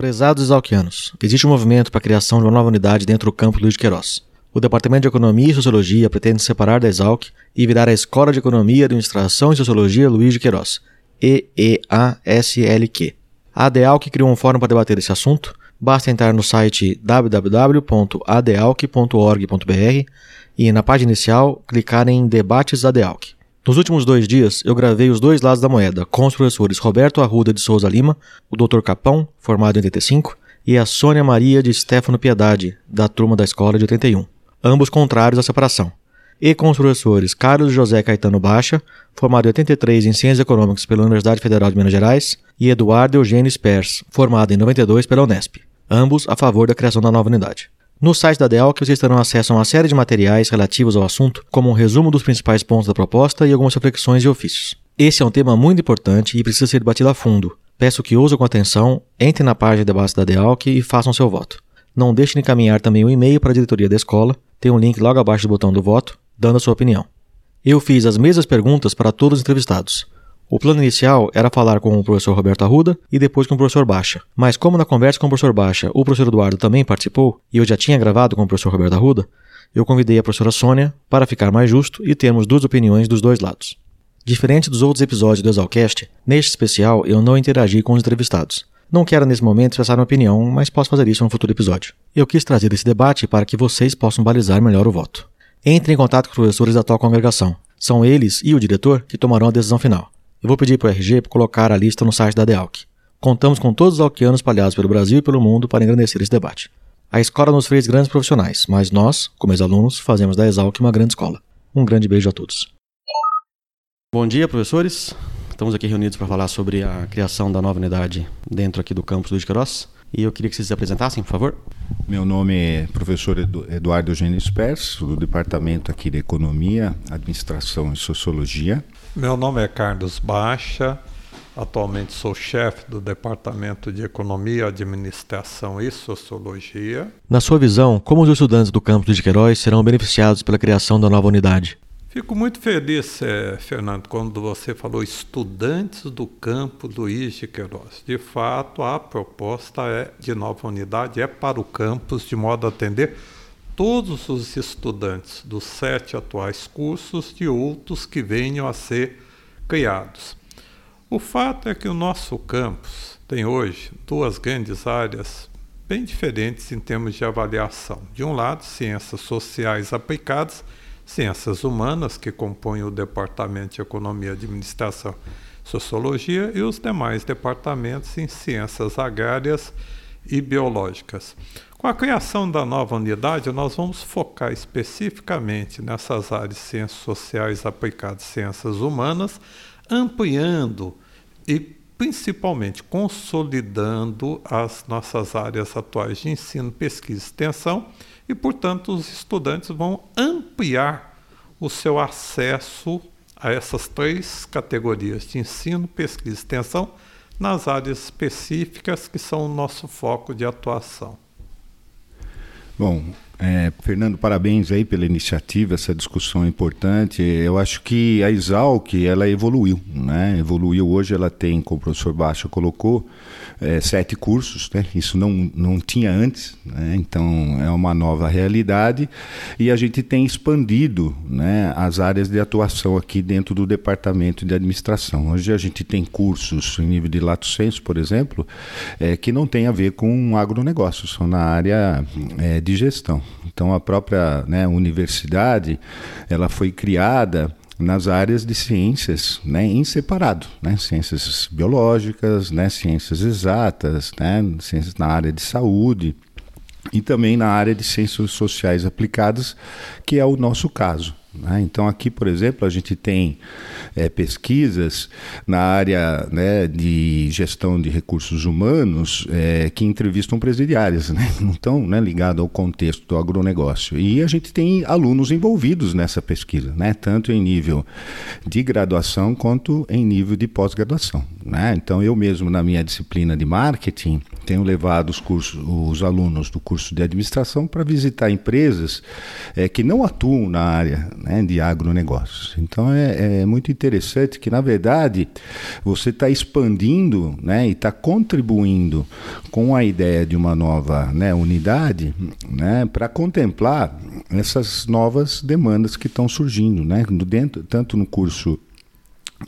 Prezados exalquianos, existe um movimento para a criação de uma nova unidade dentro do campo Luiz de Queiroz. O Departamento de Economia e Sociologia pretende se separar da Exalc e virar a Escola de Economia, Administração e Sociologia Luiz de Queiroz, EEASLQ. A ADEALC criou um fórum para debater esse assunto. Basta entrar no site www.adealc.org.br e, na página inicial, clicar em Debates ADEALC. Nos últimos dois dias, eu gravei os dois lados da moeda com os professores Roberto Arruda de Souza Lima, o Dr. Capão, formado em 85, e a Sônia Maria de Stefano Piedade, da turma da escola de 81, ambos contrários à separação. E com os professores Carlos José Caetano Baixa, formado em 83 em Ciências Econômicas pela Universidade Federal de Minas Gerais, e Eduardo Eugênio Spers, formado em 92 pela Unesp, ambos a favor da criação da nova unidade. No site da DEALC vocês terão acesso a uma série de materiais relativos ao assunto, como um resumo dos principais pontos da proposta e algumas reflexões e ofícios. Esse é um tema muito importante e precisa ser debatido a fundo. Peço que ouçam com atenção, entrem na página de debates da DEALC e façam seu voto. Não deixem de encaminhar também um e-mail para a diretoria da escola, tem um link logo abaixo do botão do voto, dando a sua opinião. Eu fiz as mesmas perguntas para todos os entrevistados. O plano inicial era falar com o professor Roberto Arruda e depois com o professor Baixa. Mas como na conversa com o professor Baixa o professor Eduardo também participou e eu já tinha gravado com o professor Roberto Arruda, eu convidei a professora Sônia para ficar mais justo e termos duas opiniões dos dois lados. Diferente dos outros episódios do Exalcast, neste especial eu não interagi com os entrevistados. Não quero nesse momento expressar uma opinião, mas posso fazer isso no futuro episódio. Eu quis trazer esse debate para que vocês possam balizar melhor o voto. Entre em contato com os professores da atual congregação. São eles e o diretor que tomarão a decisão final. Eu vou pedir para o RG colocar a lista no site da DEALC. Contamos com todos os alquianos espalhados pelo Brasil e pelo mundo para engrandecer esse debate. A escola nos fez grandes profissionais, mas nós, como ex-alunos, fazemos da Exalc uma grande escola. Um grande beijo a todos. Bom dia, professores. Estamos aqui reunidos para falar sobre a criação da nova unidade dentro aqui do campus Luiz Queiroz. E eu queria que vocês se apresentassem, por favor. Meu nome é professor Eduardo Eugênio Spers, do Departamento aqui de Economia, Administração e Sociologia. Meu nome é Carlos Baixa, atualmente sou chefe do Departamento de Economia, Administração e Sociologia. Na sua visão, como os estudantes do campus de Queiroz serão beneficiados pela criação da nova unidade? Fico muito feliz, eh, Fernando, quando você falou estudantes do campo Luiz de Queiroz. De fato, a proposta é de nova unidade é para o campus, de modo a atender todos os estudantes dos sete atuais cursos e outros que venham a ser criados. O fato é que o nosso campus tem hoje duas grandes áreas bem diferentes em termos de avaliação. De um lado, ciências sociais aplicadas, ciências humanas, que compõem o Departamento de Economia, Administração e Sociologia, e os demais departamentos em ciências agrárias e biológicas. Com a criação da nova unidade, nós vamos focar especificamente nessas áreas de ciências sociais aplicadas ciências humanas, ampliando e principalmente consolidando as nossas áreas atuais de ensino, pesquisa e extensão, e, portanto, os estudantes vão ampliar o seu acesso a essas três categorias de ensino, pesquisa e extensão nas áreas específicas que são o nosso foco de atuação. Bom, é, Fernando, parabéns aí pela iniciativa, essa discussão importante. Eu acho que a Exalc, ela evoluiu, né? Evoluiu hoje, ela tem, como o professor Baixa colocou, é, sete cursos, né? Isso não, não tinha antes, né? Então é uma nova realidade e a gente tem expandido, né, as áreas de atuação aqui dentro do departamento de administração. Hoje a gente tem cursos em nível de lato senso, por exemplo, é, que não tem a ver com agronegócio, são na área é, de gestão. Então a própria né, universidade ela foi criada nas áreas de ciências, né, em separado, né, ciências biológicas, né, ciências exatas, né, ciências na área de saúde e também na área de ciências sociais aplicadas, que é o nosso caso. Né? Então, aqui, por exemplo, a gente tem é, pesquisas na área né, de gestão de recursos humanos é, que entrevistam presidiárias, né? não estão né, ligadas ao contexto do agronegócio. E a gente tem alunos envolvidos nessa pesquisa, né? tanto em nível de graduação quanto em nível de pós-graduação. Né? Então, eu mesmo, na minha disciplina de marketing, tenho levado os, cursos, os alunos do curso de administração para visitar empresas é, que não atuam na área né, de agronegócios. Então é, é, muito interessante que, na verdade, você está expandindo né, e está contribuindo com a ideia de uma nova né, unidade né, para contemplar essas novas demandas que estão surgindo, né, dentro, tanto no curso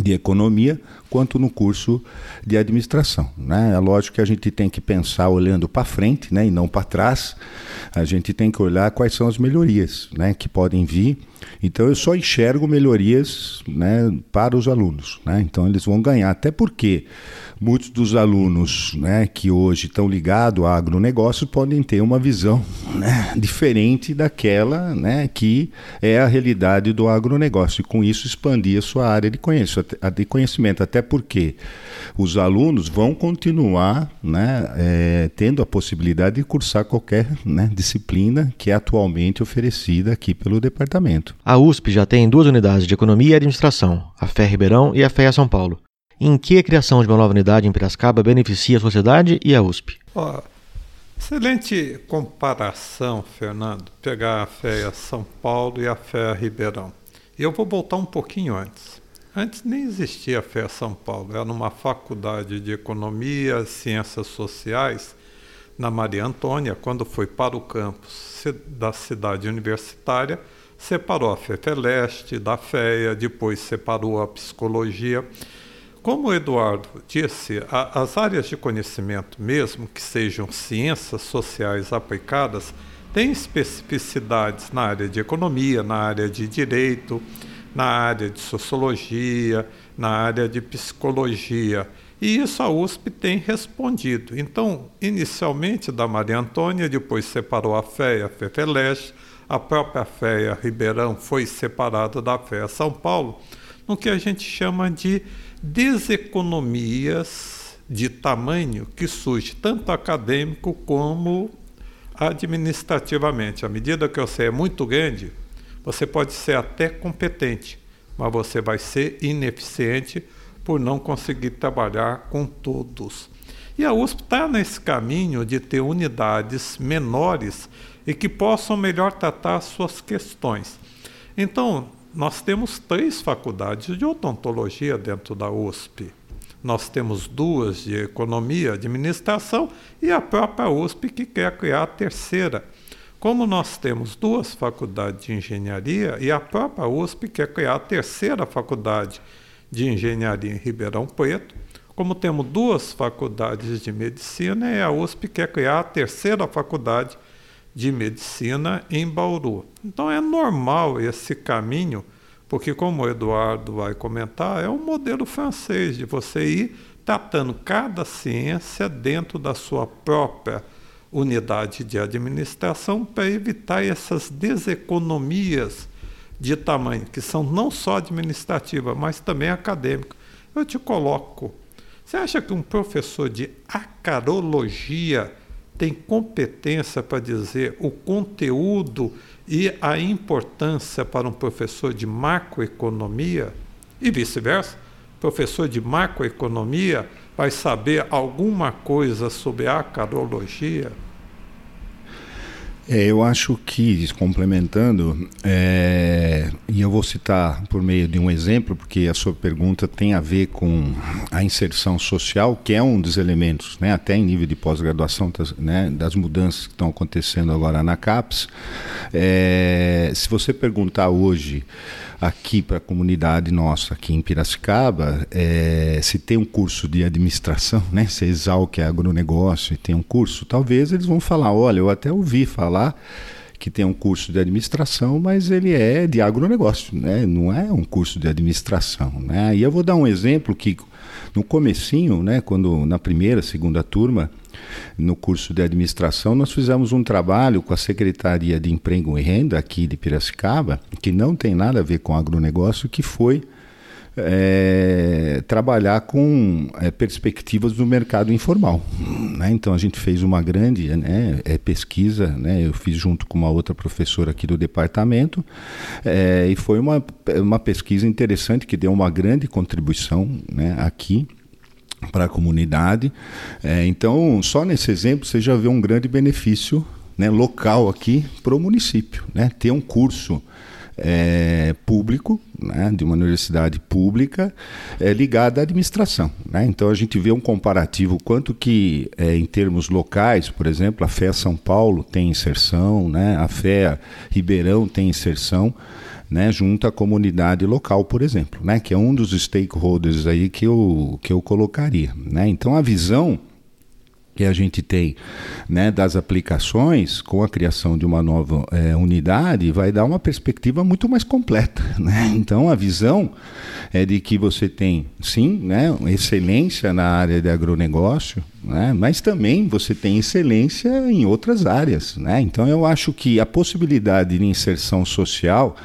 de economia quanto no curso de administração. Né? É lógico que a gente tem que pensar olhando para frente né, e não para trás. A gente tem que olhar quais são as melhorias né, que podem vir. Então eu só enxergo melhorias né, para os alunos. Né? Então eles vão ganhar, até porque muitos dos alunos né, que hoje estão ligados a agronegócio podem ter uma visão né, diferente daquela né, que é a realidade do agronegócio e com isso expandir a sua área de conhecimento, até porque os alunos vão continuar né, é, tendo a possibilidade de cursar qualquer né, disciplina que é atualmente oferecida aqui pelo departamento. A USP já tem duas unidades de economia e administração, a FEA Ribeirão e a FEA São Paulo em que a criação de uma nova unidade em Piracicaba beneficia a sociedade e a USP? Oh, excelente comparação, Fernando, pegar a FEA São Paulo e a FEA Ribeirão. E eu vou voltar um pouquinho antes. Antes nem existia a FEA São Paulo, era uma faculdade de Economia Ciências Sociais na Maria Antônia, quando foi para o campus da cidade universitária, separou a FEFELESTE da FEA, depois separou a Psicologia. Como o Eduardo disse, a, as áreas de conhecimento, mesmo que sejam ciências sociais aplicadas, têm especificidades na área de economia, na área de direito, na área de sociologia, na área de psicologia. E isso a USP tem respondido. Então, inicialmente da Maria Antônia, depois separou a FEA, a FEFELESH, a própria FEA Ribeirão foi separada da FEA São Paulo, no que a gente chama de deseconomias de tamanho que surge tanto acadêmico como administrativamente. À medida que você é muito grande, você pode ser até competente, mas você vai ser ineficiente por não conseguir trabalhar com todos. E a USP está nesse caminho de ter unidades menores e que possam melhor tratar suas questões. Então, nós temos três faculdades de odontologia dentro da USP. Nós temos duas de economia administração e a própria USP que quer criar a terceira. Como nós temos duas faculdades de engenharia e a própria USP quer criar a terceira faculdade de engenharia em Ribeirão Preto, como temos duas faculdades de medicina e a USP quer criar a terceira faculdade de medicina em Bauru. Então é normal esse caminho, porque como o Eduardo vai comentar, é um modelo francês de você ir tratando cada ciência dentro da sua própria unidade de administração para evitar essas deseconomias de tamanho, que são não só administrativas, mas também acadêmicas. Eu te coloco. Você acha que um professor de acarologia tem competência para dizer o conteúdo e a importância para um professor de macroeconomia e vice-versa. Professor de macroeconomia vai saber alguma coisa sobre a carologia? É, eu acho que, complementando, é, e eu vou citar por meio de um exemplo, porque a sua pergunta tem a ver com a inserção social, que é um dos elementos, né, até em nível de pós-graduação, das, né, das mudanças que estão acontecendo agora na CAPES. É, se você perguntar hoje aqui para a comunidade nossa aqui em Piracicaba, é, se tem um curso de administração, né, se Exalc é agronegócio e tem um curso, talvez eles vão falar, olha, eu até ouvi falar que tem um curso de administração, mas ele é de agronegócio, né? não é um curso de administração. Né? E eu vou dar um exemplo que no comecinho, né, quando na primeira, segunda turma, no curso de administração, nós fizemos um trabalho com a Secretaria de Emprego e Renda aqui de Piracicaba, que não tem nada a ver com agronegócio, que foi é, trabalhar com é, perspectivas do mercado informal. Né? Então a gente fez uma grande né, é, pesquisa, né? eu fiz junto com uma outra professora aqui do departamento, e foi uma, uma pesquisa interessante que deu uma grande contribuição né, aqui para a comunidade. É, então, só nesse exemplo você já vê um grande benefício né, local aqui para o município. Né? Ter um curso é, público, né, de uma universidade pública é, ligada à administração. Né? Então a gente vê um comparativo quanto que é, em termos locais, por exemplo, a FEA São Paulo tem inserção, né, a FEA Ribeirão tem inserção. Né, junto à comunidade local, por exemplo, né, que é um dos stakeholders aí que eu, que eu colocaria. Né? Então a visão que a gente tem né, das aplicações com a criação de uma nova é, unidade vai dar uma perspectiva muito mais completa. Né? Então a visão é de que você tem sim né, excelência na área de agronegócio, né, mas também você tem excelência em outras áreas. Né? Então eu acho que a possibilidade de inserção social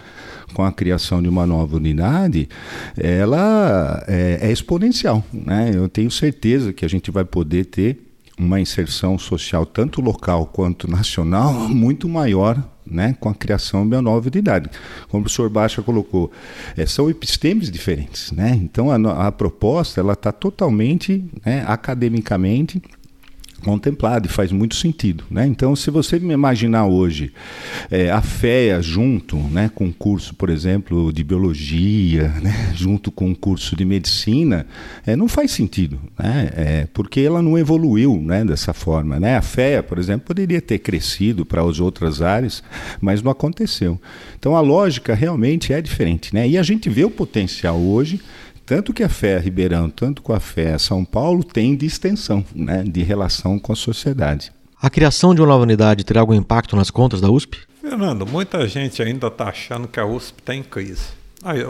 com a criação de uma nova unidade, ela é, é exponencial. Né? Eu tenho certeza que a gente vai poder ter uma inserção social, tanto local quanto nacional, muito maior né, com a criação de uma nova unidade. Como o professor Baixa colocou, é, são epistemes diferentes. Né? Então, a, a proposta está totalmente né, academicamente contemplado e faz muito sentido. Né? Então, se você me imaginar hoje é, a FEA junto né, com um curso, por exemplo, de biologia, né, junto com um curso de medicina, é, não faz sentido, né? É, porque ela não evoluiu né, dessa forma. Né? A FEA, por exemplo, poderia ter crescido para as outras áreas, mas não aconteceu. Então, a lógica realmente é diferente. Né? E a gente vê o potencial hoje tanto que a fé Ribeirão, tanto com a fé São Paulo, tem de extensão, né, de relação com a sociedade. A criação de uma nova unidade terá algum impacto nas contas da USP? Fernando, muita gente ainda está achando que a USP está em crise.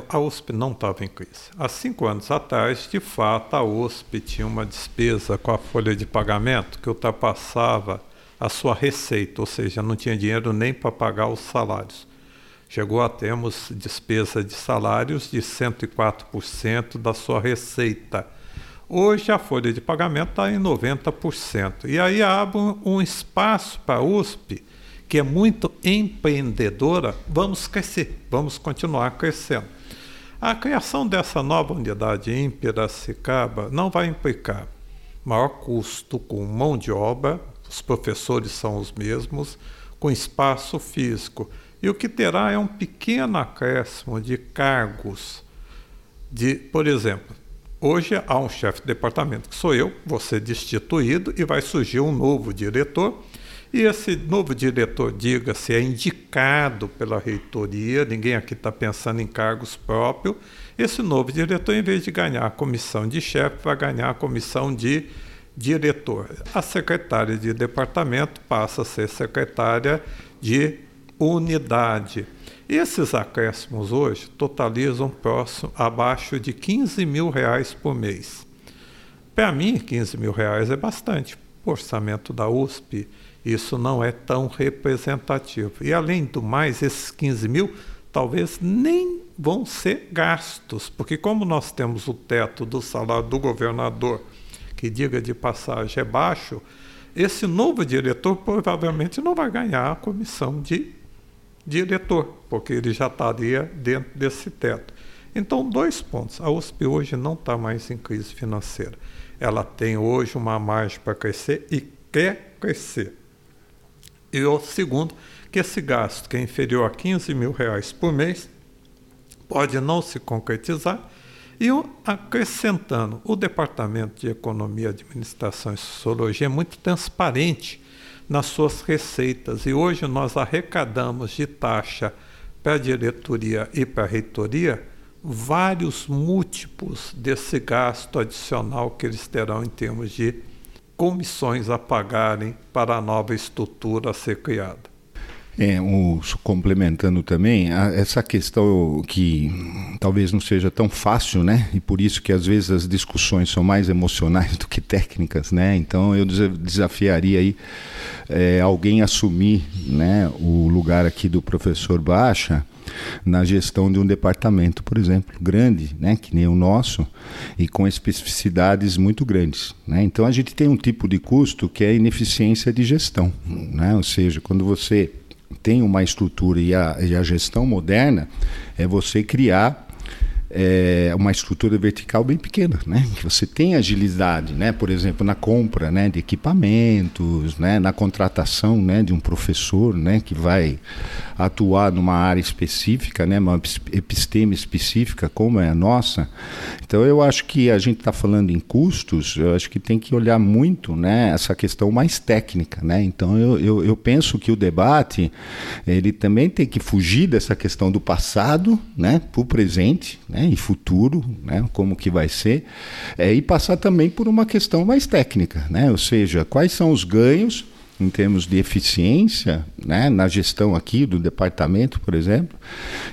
A USP não estava em crise. Há cinco anos atrás, de fato, a USP tinha uma despesa com a folha de pagamento que ultrapassava a sua receita, ou seja, não tinha dinheiro nem para pagar os salários chegou a termos despesa de salários de 104% da sua receita. Hoje a folha de pagamento está em 90%. E aí abre um espaço para a USP, que é muito empreendedora, vamos crescer, vamos continuar crescendo. A criação dessa nova unidade em Piracicaba não vai implicar maior custo com mão de obra, os professores são os mesmos, com espaço físico e o que terá é um pequeno acréscimo de cargos. De, por exemplo, hoje há um chefe de departamento que sou eu, vou ser destituído e vai surgir um novo diretor. E esse novo diretor, diga-se, é indicado pela reitoria, ninguém aqui está pensando em cargos próprios. Esse novo diretor, em vez de ganhar a comissão de chefe, vai ganhar a comissão de diretor. A secretária de departamento passa a ser secretária de unidade. Esses acréscimos hoje totalizam próximo, abaixo de 15 mil reais por mês. Para mim, 15 mil reais é bastante. O orçamento da USP, isso não é tão representativo. E além do mais, esses 15 mil talvez nem vão ser gastos, porque como nós temos o teto do salário do governador, que diga de passagem é baixo, esse novo diretor provavelmente não vai ganhar a comissão de diretor, porque ele já estaria dentro desse teto. Então, dois pontos. A USP hoje não está mais em crise financeira. Ela tem hoje uma margem para crescer e quer crescer. E o segundo, que esse gasto, que é inferior a 15 mil reais por mês, pode não se concretizar. E acrescentando, o Departamento de Economia, Administração e Sociologia é muito transparente nas suas receitas. E hoje nós arrecadamos de taxa para a diretoria e para a reitoria vários múltiplos desse gasto adicional que eles terão em termos de comissões a pagarem para a nova estrutura a ser criada. É, complementando também, a, essa questão que talvez não seja tão fácil, né? E por isso que às vezes as discussões são mais emocionais do que técnicas, né? Então eu desafiaria aí é, alguém assumir né, o lugar aqui do professor Baixa na gestão de um departamento, por exemplo, grande, né, que nem o nosso, e com especificidades muito grandes. Né? Então a gente tem um tipo de custo que é ineficiência de gestão, né? ou seja, quando você tem uma estrutura e a, e a gestão moderna é você criar é, uma estrutura vertical bem pequena, né? Que você tem agilidade, né? Por exemplo, na compra, né, de equipamentos, né, na contratação, né, de um professor, né, que vai atuar numa área específica, né, uma episteme específica como é a nossa. Então eu acho que a gente está falando em custos, eu acho que tem que olhar muito né, essa questão mais técnica. Né? Então eu, eu, eu penso que o debate ele também tem que fugir dessa questão do passado né, para o presente né, e futuro, né, como que vai ser, é, e passar também por uma questão mais técnica, né? ou seja, quais são os ganhos em termos de eficiência, né, na gestão aqui do departamento, por exemplo,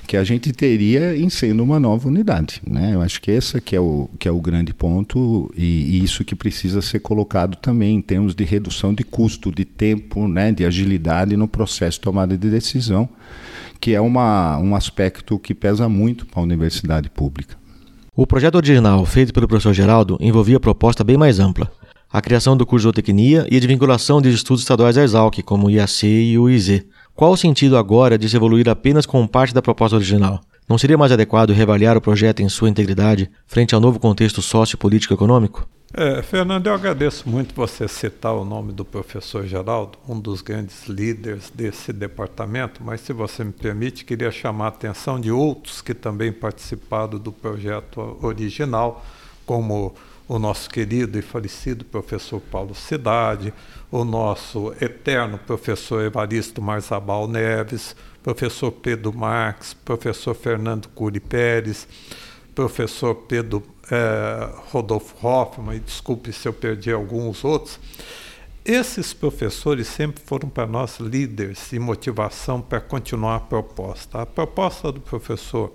que a gente teria em sendo uma nova unidade. Né? Eu acho que esse que é o, que é o grande ponto e, e, isso que precisa ser colocado também em termos de redução de custo, de tempo, né, de agilidade no processo de tomada de decisão, que é uma, um aspecto que pesa muito para a universidade pública. O projeto original, feito pelo professor Geraldo, envolvia proposta bem mais ampla a criação do curso de zootecnia e de vinculação de estudos estaduais à Exalc, como o IAC e o IZ. Qual o sentido agora de se evoluir apenas com parte da proposta original? Não seria mais adequado reavaliar o projeto em sua integridade frente ao novo contexto sociopolítico econômico? É, Fernando, eu agradeço muito você citar o nome do professor Geraldo, um dos grandes líderes desse departamento, mas se você me permite, queria chamar a atenção de outros que também participaram do projeto original, como o nosso querido e falecido professor Paulo Cidade, o nosso eterno professor Evaristo Marzabal Neves, professor Pedro Marques, professor Fernando Cury Pérez, professor Pedro eh, Rodolfo Hoffman, e desculpe se eu perdi alguns outros. Esses professores sempre foram para nós líderes e motivação para continuar a proposta. A proposta do professor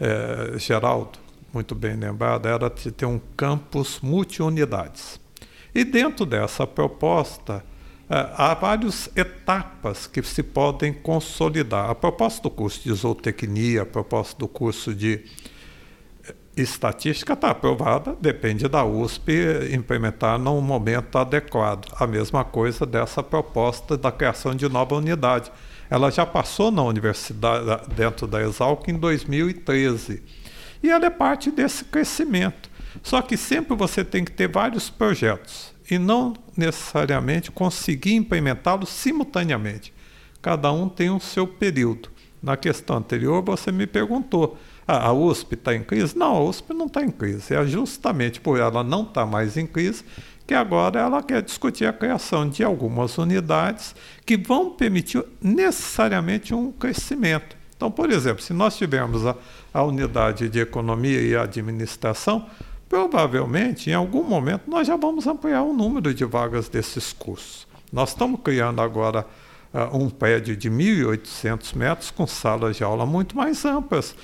eh, Geraldo muito bem lembrado, era de ter um campus multi-unidades. E dentro dessa proposta, eh, há várias etapas que se podem consolidar. A proposta do curso de zootecnia, a proposta do curso de eh, estatística está aprovada, depende da USP implementar num momento adequado. A mesma coisa dessa proposta da criação de nova unidade. Ela já passou na universidade, dentro da Exalc, em 2013 e ela é parte desse crescimento. Só que sempre você tem que ter vários projetos e não necessariamente conseguir implementá-los simultaneamente. Cada um tem o seu período. Na questão anterior, você me perguntou: ah, a USP está em crise? Não, a USP não está em crise. É justamente por ela não estar tá mais em crise que agora ela quer discutir a criação de algumas unidades que vão permitir necessariamente um crescimento. Então, por exemplo, se nós tivermos a, a unidade de economia e administração, provavelmente, em algum momento, nós já vamos ampliar o número de vagas desses cursos. Nós estamos criando agora uh, um prédio de 1.800 metros com salas de aula muito mais amplas.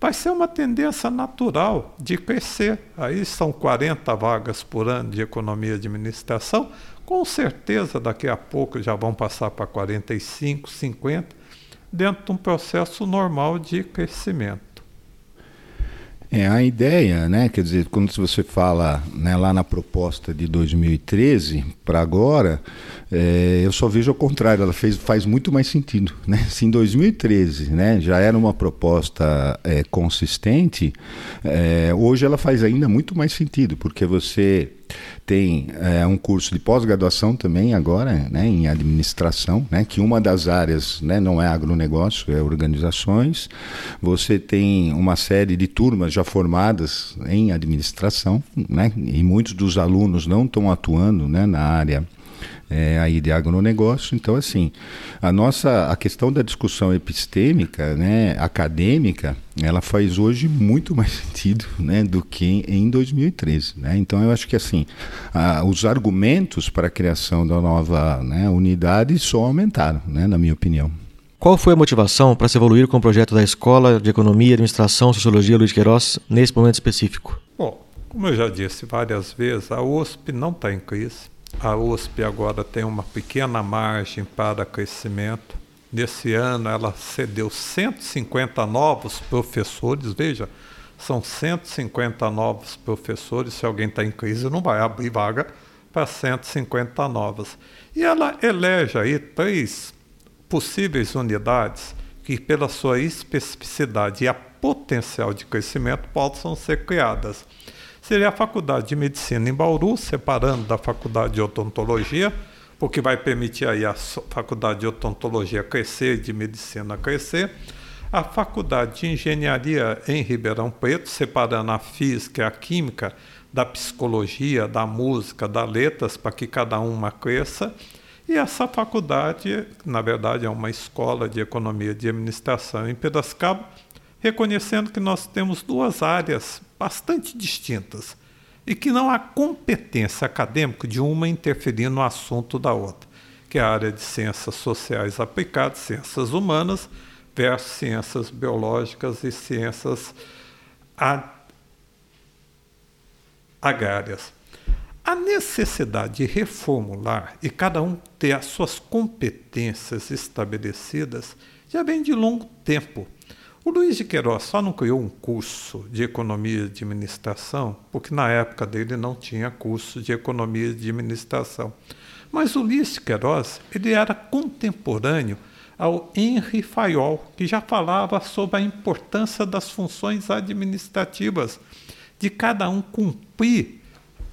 Vai ser uma tendência natural de crescer. Aí são 40 vagas por ano de economia e administração. Com certeza, daqui a pouco já vão passar para 45, 50, dentro de um processo normal de crescimento. É, a ideia, né, quer dizer, quando você fala né, lá na proposta de 2013 para agora, é, eu só vejo ao contrário, ela fez, faz muito mais sentido. Né? Se em 2013 né, já era uma proposta é, consistente, é, hoje ela faz ainda muito mais sentido, porque você tem é, um curso de pós-graduação também agora, né, em administração, né, que uma das áreas né, não é agronegócio, é organizações. Você tem uma série de turmas já formadas em administração, né, e muitos dos alunos não estão atuando né, na área é, aí de agronegócio. Então, assim, a nossa a questão da discussão epistêmica, né, acadêmica, ela faz hoje muito mais sentido né, do que em 2013. Né? Então, eu acho que assim, a, os argumentos para a criação da nova né, unidade só aumentaram, né, na minha opinião. Qual foi a motivação para se evoluir com o projeto da Escola de Economia, Administração e Sociologia Luiz Queiroz nesse momento específico? Bom, como eu já disse várias vezes, a USP não está em crise. A USP agora tem uma pequena margem para crescimento. Nesse ano, ela cedeu 150 novos professores. Veja, são 150 novos professores. Se alguém está em crise, não vai abrir vaga para 150 novas. E ela elege aí três possíveis unidades que, pela sua especificidade e a potencial de crescimento, possam ser criadas seria a Faculdade de Medicina em Bauru, separando da Faculdade de Odontologia, porque vai permitir aí a faculdade de odontologia crescer de medicina crescer. A faculdade de engenharia em Ribeirão Preto, separando a física e a química da psicologia, da música, das letras, para que cada uma cresça. E essa faculdade, na verdade, é uma escola de economia de administração em Piracicaba, reconhecendo que nós temos duas áreas bastante distintas e que não há competência acadêmica de uma interferir no assunto da outra, que é a área de ciências sociais aplicadas, ciências humanas, versus ciências biológicas e ciências agrárias. A necessidade de reformular e cada um ter as suas competências estabelecidas já vem de longo tempo. O Luiz de Queiroz só não criou um curso de economia e administração, porque na época dele não tinha curso de economia e administração. Mas o Luiz de Queiroz ele era contemporâneo ao Henri Fayol, que já falava sobre a importância das funções administrativas, de cada um cumprir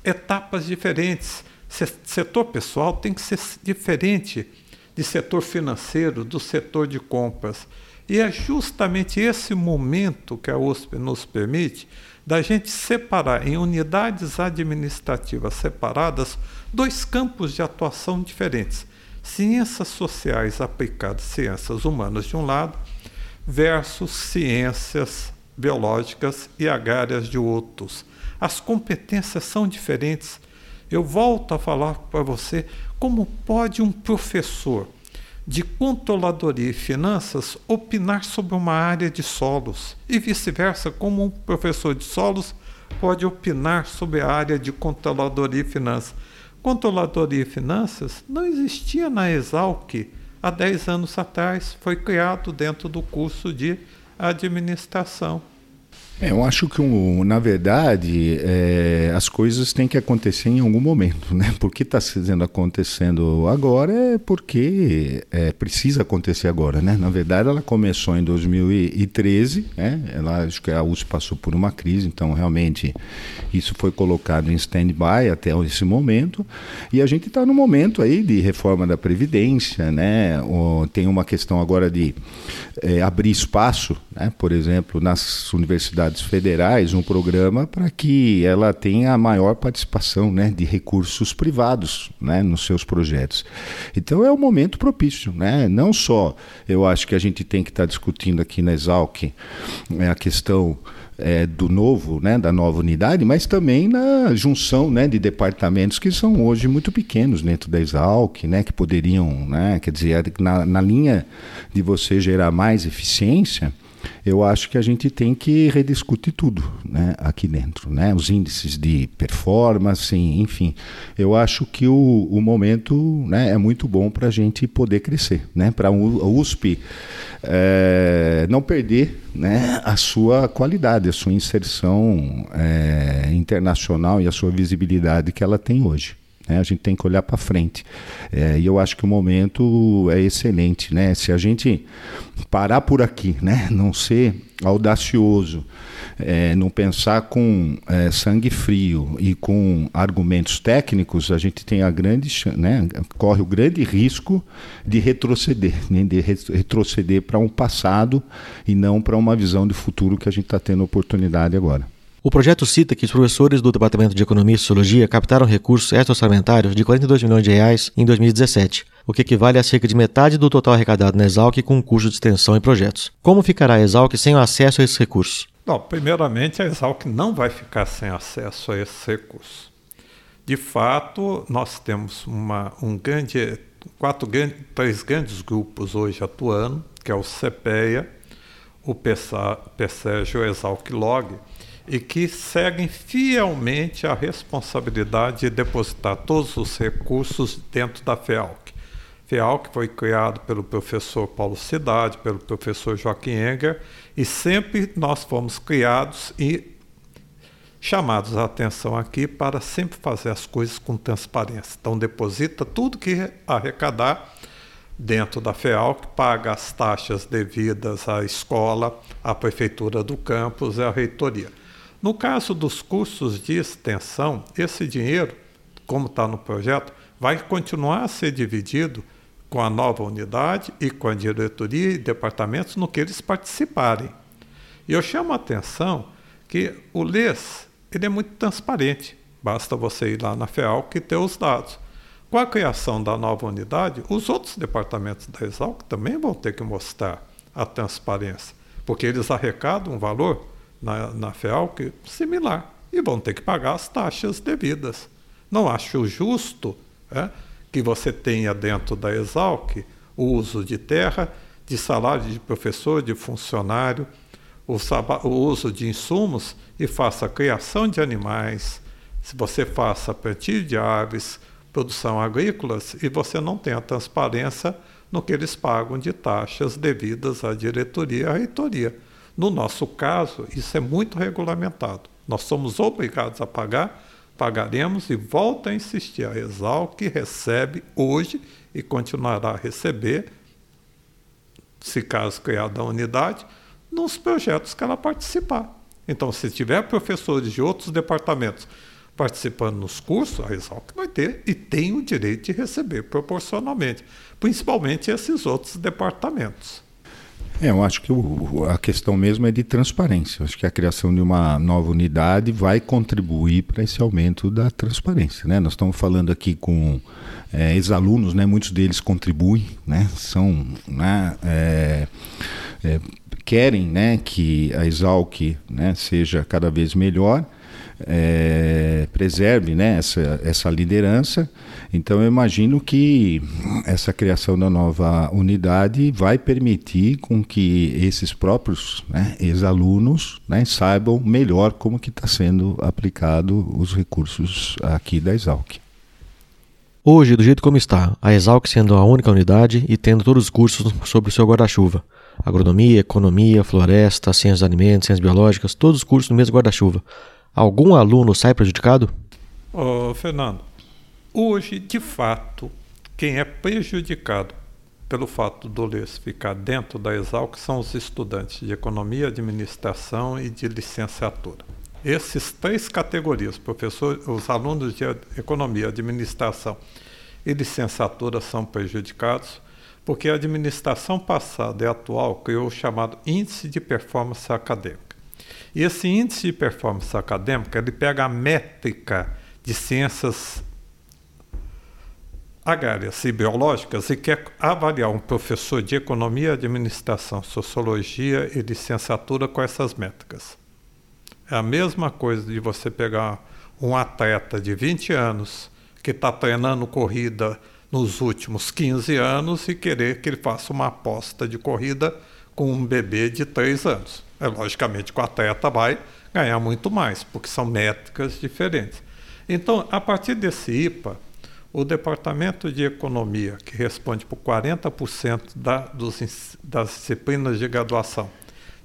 etapas diferentes. Setor pessoal tem que ser diferente de setor financeiro, do setor de compras. E é justamente esse momento que a USP nos permite da gente separar em unidades administrativas separadas dois campos de atuação diferentes: ciências sociais aplicadas, ciências humanas de um lado, versus ciências biológicas e agrárias de outros. As competências são diferentes. Eu volto a falar para você como pode um professor de controladoria e finanças opinar sobre uma área de solos e vice-versa, como um professor de solos pode opinar sobre a área de controladoria e finanças. Controladoria e finanças não existia na Exalc há 10 anos atrás, foi criado dentro do curso de administração. É, eu acho que, na verdade, é, as coisas têm que acontecer em algum momento, né? Porque está sendo acontecendo agora é porque é, precisa acontecer agora, né? Na verdade, ela começou em 2013, né? Ela, acho que a USP passou por uma crise, então realmente isso foi colocado em stand-by até esse momento. E a gente está no momento aí de reforma da Previdência, né? Tem uma questão agora de é, abrir espaço, né? por exemplo, nas universidades federais um programa para que ela tenha maior participação né, de recursos privados né, nos seus projetos. Então é um momento propício. Né? Não só eu acho que a gente tem que estar tá discutindo aqui na Exalc é, a questão é, do novo, né, da nova unidade, mas também na junção né, de departamentos que são hoje muito pequenos dentro da Exalc, né, que poderiam, né, quer dizer, na, na linha de você gerar mais eficiência, eu acho que a gente tem que rediscutir tudo né, aqui dentro. Né? Os índices de performance, enfim. Eu acho que o, o momento né, é muito bom para a gente poder crescer. Né? Para a USP é, não perder né, a sua qualidade, a sua inserção é, internacional e a sua visibilidade que ela tem hoje. Né? A gente tem que olhar para frente. É, e eu acho que o momento é excelente. Né? Se a gente parar por aqui, né? não ser audacioso, é, não pensar com é, sangue frio e com argumentos técnicos, a gente tem a grande, né, corre o grande risco de retroceder, né, de retroceder para um passado e não para uma visão de futuro que a gente está tendo oportunidade agora. O projeto cita que os professores do Departamento de Economia e Sociologia captaram recursos extra-orçamentários de 42 milhões de reais em 2017, o que equivale a cerca de metade do total arrecadado na Exalc com curso de extensão e projetos. Como ficará a Exalc sem o acesso a esses recursos? Bom, primeiramente, a Exalc não vai ficar sem acesso a esses recursos. De fato, nós temos uma, um grande, quatro, três grandes grupos hoje atuando, que é o CPEA, o PSEG e o Exalc Log, e que seguem fielmente a responsabilidade de depositar todos os recursos dentro da FEALC. FEALC foi criado pelo professor Paulo Cidade, pelo professor Joaquim Enger, e sempre nós fomos criados e chamados a atenção aqui para sempre fazer as coisas com transparência. Então, deposita tudo que arrecadar dentro da FEALC, paga as taxas devidas à escola, à prefeitura do campus e à reitoria. No caso dos cursos de extensão, esse dinheiro, como está no projeto, vai continuar a ser dividido com a nova unidade e com a diretoria e departamentos no que eles participarem. E eu chamo a atenção que o LES ele é muito transparente. Basta você ir lá na FEAL e ter os dados. Com a criação da nova unidade, os outros departamentos da Exalc também vão ter que mostrar a transparência, porque eles arrecadam um valor na, na FEALC similar e vão ter que pagar as taxas devidas. Não acho justo é, que você tenha dentro da Exalc o uso de terra, de salário de professor, de funcionário, o, o uso de insumos e faça a criação de animais, se você faça plantio de aves, produção agrícolas e você não tem a transparência no que eles pagam de taxas devidas à diretoria e à reitoria. No nosso caso, isso é muito regulamentado. Nós somos obrigados a pagar, pagaremos e volta a insistir. A Exalc recebe hoje e continuará a receber, se caso criada a unidade, nos projetos que ela participar. Então, se tiver professores de outros departamentos participando nos cursos, a Exalc vai ter e tem o direito de receber proporcionalmente, principalmente esses outros departamentos. É, eu acho que o, a questão mesmo é de transparência. Eu acho que a criação de uma nova unidade vai contribuir para esse aumento da transparência. Né? Nós estamos falando aqui com é, ex-alunos, né? muitos deles contribuem, né? são, né? É, é, querem né? que a Exalc né? seja cada vez melhor é, preserve né, essa, essa liderança. Então, eu imagino que essa criação da nova unidade vai permitir com que esses próprios né, ex-alunos né, saibam melhor como que está sendo aplicado os recursos aqui da Exalc. Hoje, do jeito como está, a Exalc sendo a única unidade e tendo todos os cursos sobre o seu guarda-chuva. Agronomia, economia, floresta, ciências de alimentos, ciências biológicas, todos os cursos no mesmo guarda-chuva algum aluno sai prejudicado? Oh, Fernando, hoje, de fato, quem é prejudicado pelo fato do LES ficar dentro da Exalc são os estudantes de Economia, Administração e de Licenciatura. Essas três categorias, professor, os alunos de Economia, Administração e Licenciatura são prejudicados porque a administração passada e atual criou o chamado Índice de Performance Acadêmica. E esse índice de performance acadêmica, ele pega a métrica de ciências agrárias e biológicas e quer avaliar um professor de economia, administração, sociologia e licenciatura com essas métricas. É a mesma coisa de você pegar um atleta de 20 anos que está treinando corrida nos últimos 15 anos e querer que ele faça uma aposta de corrida com um bebê de 3 anos. É, logicamente que o atleta vai ganhar muito mais, porque são métricas diferentes. Então, a partir desse IPA, o Departamento de Economia, que responde por 40% da, dos, das disciplinas de graduação,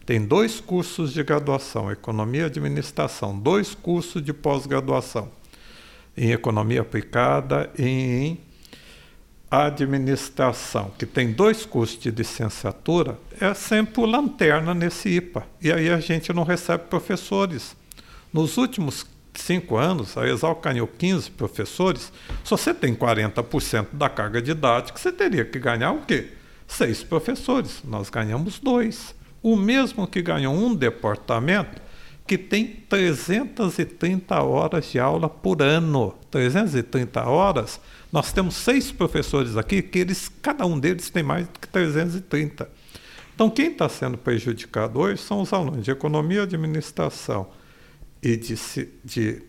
tem dois cursos de graduação, Economia e Administração, dois cursos de pós-graduação, em Economia Aplicada e em administração, que tem dois cursos de licenciatura, é sempre o lanterna nesse IPA. E aí a gente não recebe professores. Nos últimos cinco anos, a Exalc ganhou 15 professores. Se você tem 40% da carga didática, você teria que ganhar o quê? Seis professores. Nós ganhamos dois. O mesmo que ganhou um departamento que tem 330 horas de aula por ano. 330 horas nós temos seis professores aqui que eles, cada um deles tem mais que 330. Então, quem está sendo prejudicado hoje são os alunos de economia, administração e de, de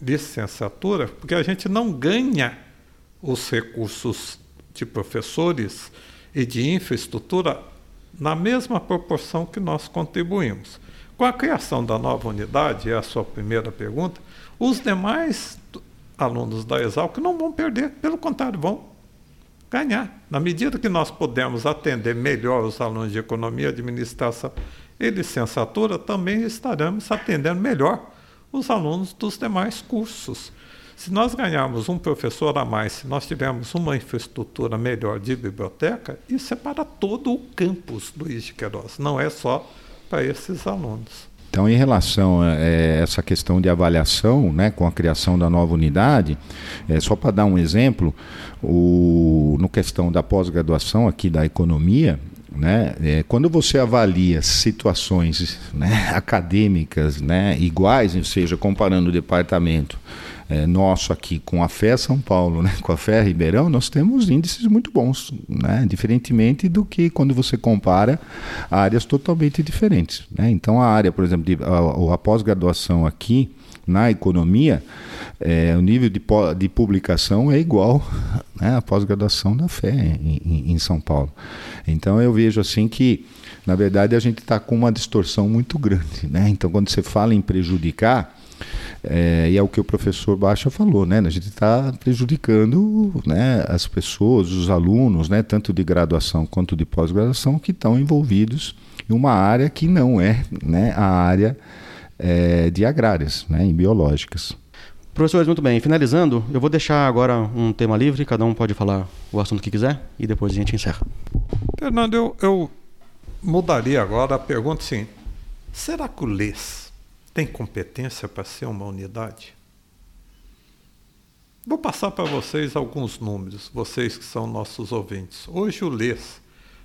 licenciatura, porque a gente não ganha os recursos de professores e de infraestrutura na mesma proporção que nós contribuímos. Com a criação da nova unidade, é a sua primeira pergunta, os demais alunos da Exalc não vão perder, pelo contrário, vão ganhar. Na medida que nós podemos atender melhor os alunos de economia, administração e licenciatura, também estaremos atendendo melhor os alunos dos demais cursos. Se nós ganharmos um professor a mais, se nós tivermos uma infraestrutura melhor de biblioteca, isso é para todo o campus do de Queiroz, não é só para esses alunos. Então, em relação a é, essa questão de avaliação, né, com a criação da nova unidade, é, só para dar um exemplo, o, no questão da pós-graduação aqui da economia, né, é, quando você avalia situações né, acadêmicas né, iguais, ou seja, comparando o departamento é, nosso aqui com a Fé São Paulo, né, com a Fé Ribeirão, nós temos índices muito bons, né, diferentemente do que quando você compara áreas totalmente diferentes. Né? Então, a área, por exemplo, de, a, a pós-graduação aqui na economia, é, o nível de, de publicação é igual né, à pós-graduação da Fé em, em, em São Paulo. Então, eu vejo assim que na verdade a gente está com uma distorção muito grande. Né? Então, quando você fala em prejudicar, é, e é o que o professor Baixa falou, né? A gente está prejudicando né, as pessoas, os alunos, né, tanto de graduação quanto de pós-graduação, que estão envolvidos em uma área que não é né, a área é, de agrárias, né, em biológicas. Professores, muito bem. Finalizando, eu vou deixar agora um tema livre, cada um pode falar o assunto que quiser e depois a gente encerra. Fernando, eu, eu mudaria agora a pergunta assim: será que o LES tem competência para ser uma unidade? Vou passar para vocês alguns números, vocês que são nossos ouvintes. Hoje o LES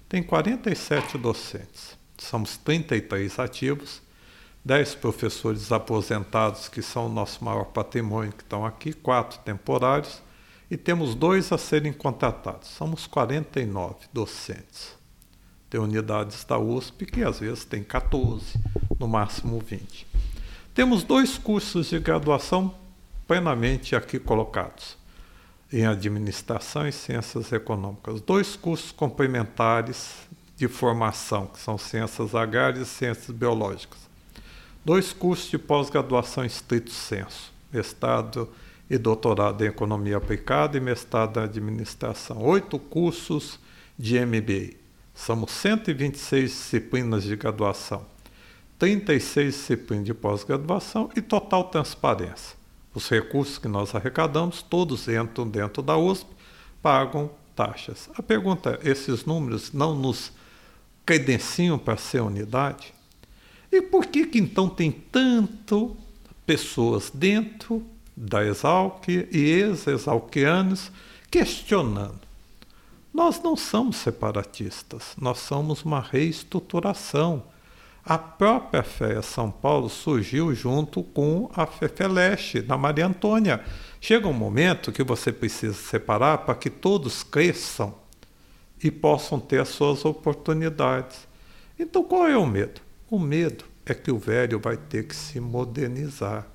tem 47 docentes, somos 33 ativos, 10 professores aposentados, que são o nosso maior patrimônio, que estão aqui, 4 temporários, e temos dois a serem contratados. Somos 49 docentes. Tem unidades da USP que às vezes tem 14, no máximo 20. Temos dois cursos de graduação plenamente aqui colocados, em Administração e Ciências Econômicas. Dois cursos complementares de formação, que são Ciências Agrárias e Ciências Biológicas. Dois cursos de pós-graduação estrito senso, mestrado e doutorado em Economia Aplicada e mestrado em Administração. Oito cursos de MBA. Somos 126 disciplinas de graduação 36 disciplinas de pós-graduação e total transparência. Os recursos que nós arrecadamos, todos entram dentro da USP, pagam taxas. A pergunta é: esses números não nos credenciam para ser unidade? E por que, que então tem tanto pessoas dentro da Exalc e ex-exalquianos questionando? Nós não somos separatistas, nós somos uma reestruturação a própria Fé São Paulo surgiu junto com a Fé Feleste, na Maria Antônia. Chega um momento que você precisa separar para que todos cresçam e possam ter as suas oportunidades. Então qual é o medo? O medo é que o velho vai ter que se modernizar.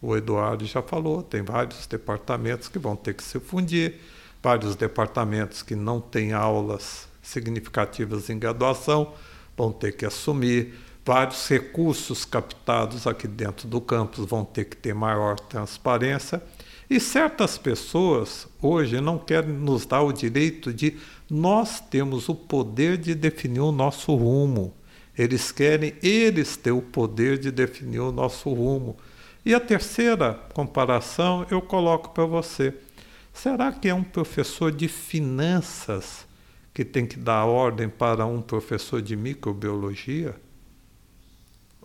O Eduardo já falou, tem vários departamentos que vão ter que se fundir, vários departamentos que não têm aulas significativas em graduação vão ter que assumir, vários recursos captados aqui dentro do campus vão ter que ter maior transparência. E certas pessoas hoje não querem nos dar o direito de nós temos o poder de definir o nosso rumo. Eles querem eles ter o poder de definir o nosso rumo. E a terceira comparação eu coloco para você. Será que é um professor de finanças que tem que dar ordem para um professor de microbiologia?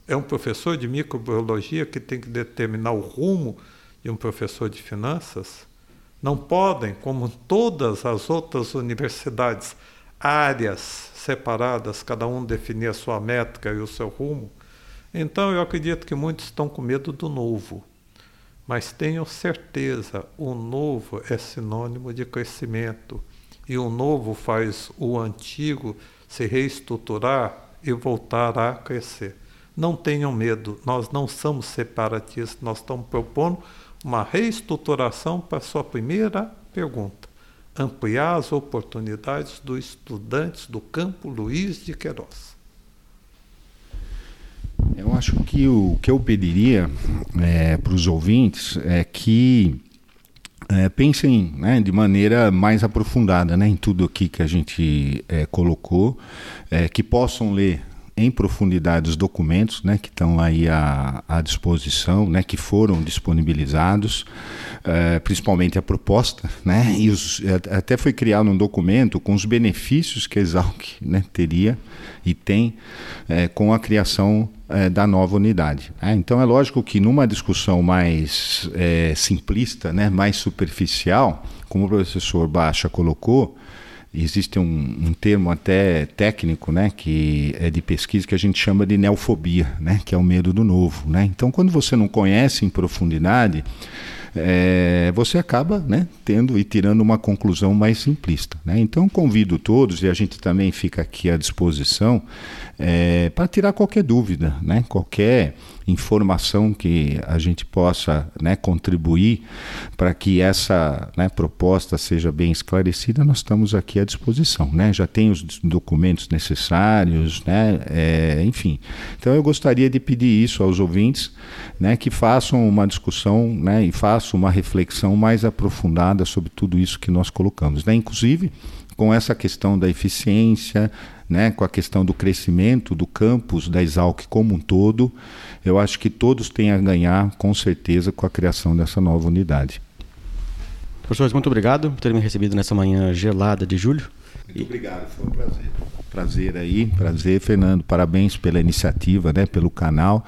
É um professor de microbiologia que tem que determinar o rumo de um professor de finanças? Não podem, como todas as outras universidades, áreas separadas, cada um definir a sua métrica e o seu rumo? Então eu acredito que muitos estão com medo do novo. Mas tenham certeza, o novo é sinônimo de crescimento e o novo faz o antigo se reestruturar e voltar a crescer. Não tenham medo, nós não somos separatistas, nós estamos propondo uma reestruturação para a sua primeira pergunta. Ampliar as oportunidades dos estudantes do campo Luiz de Queiroz. Eu acho que o que eu pediria é, para os ouvintes é que é, pensem né, de maneira mais aprofundada né, em tudo aqui que a gente é, colocou, é, que possam ler em profundidade os documentos né, que estão aí à, à disposição, né, que foram disponibilizados, uh, principalmente a proposta, né? E os, até foi criado um documento com os benefícios que a Exalc né, teria e tem é, com a criação é, da nova unidade. Né? Então é lógico que numa discussão mais é, simplista, né, mais superficial, como o professor Baixa colocou, existe um, um, termo até técnico, né, que é de pesquisa que a gente chama de neofobia, né, que é o medo do novo, né. Então, quando você não conhece em profundidade, é, você acaba né, tendo e tirando uma conclusão mais simplista. Né? Então, convido todos, e a gente também fica aqui à disposição, é, para tirar qualquer dúvida, né? qualquer informação que a gente possa né, contribuir para que essa né, proposta seja bem esclarecida, nós estamos aqui à disposição. Né? Já tem os documentos necessários, né? É, enfim. Então eu gostaria de pedir isso aos ouvintes, né, que façam uma discussão né, e façam uma reflexão mais aprofundada sobre tudo isso que nós colocamos. Né? Inclusive com essa questão da eficiência, né, com a questão do crescimento do campus da Exalc como um todo, eu acho que todos têm a ganhar, com certeza, com a criação dessa nova unidade. Professores, muito obrigado por terem me recebido nessa manhã gelada de julho. Muito obrigado, foi um prazer. Prazer aí, prazer, Fernando. Parabéns pela iniciativa, né, pelo canal.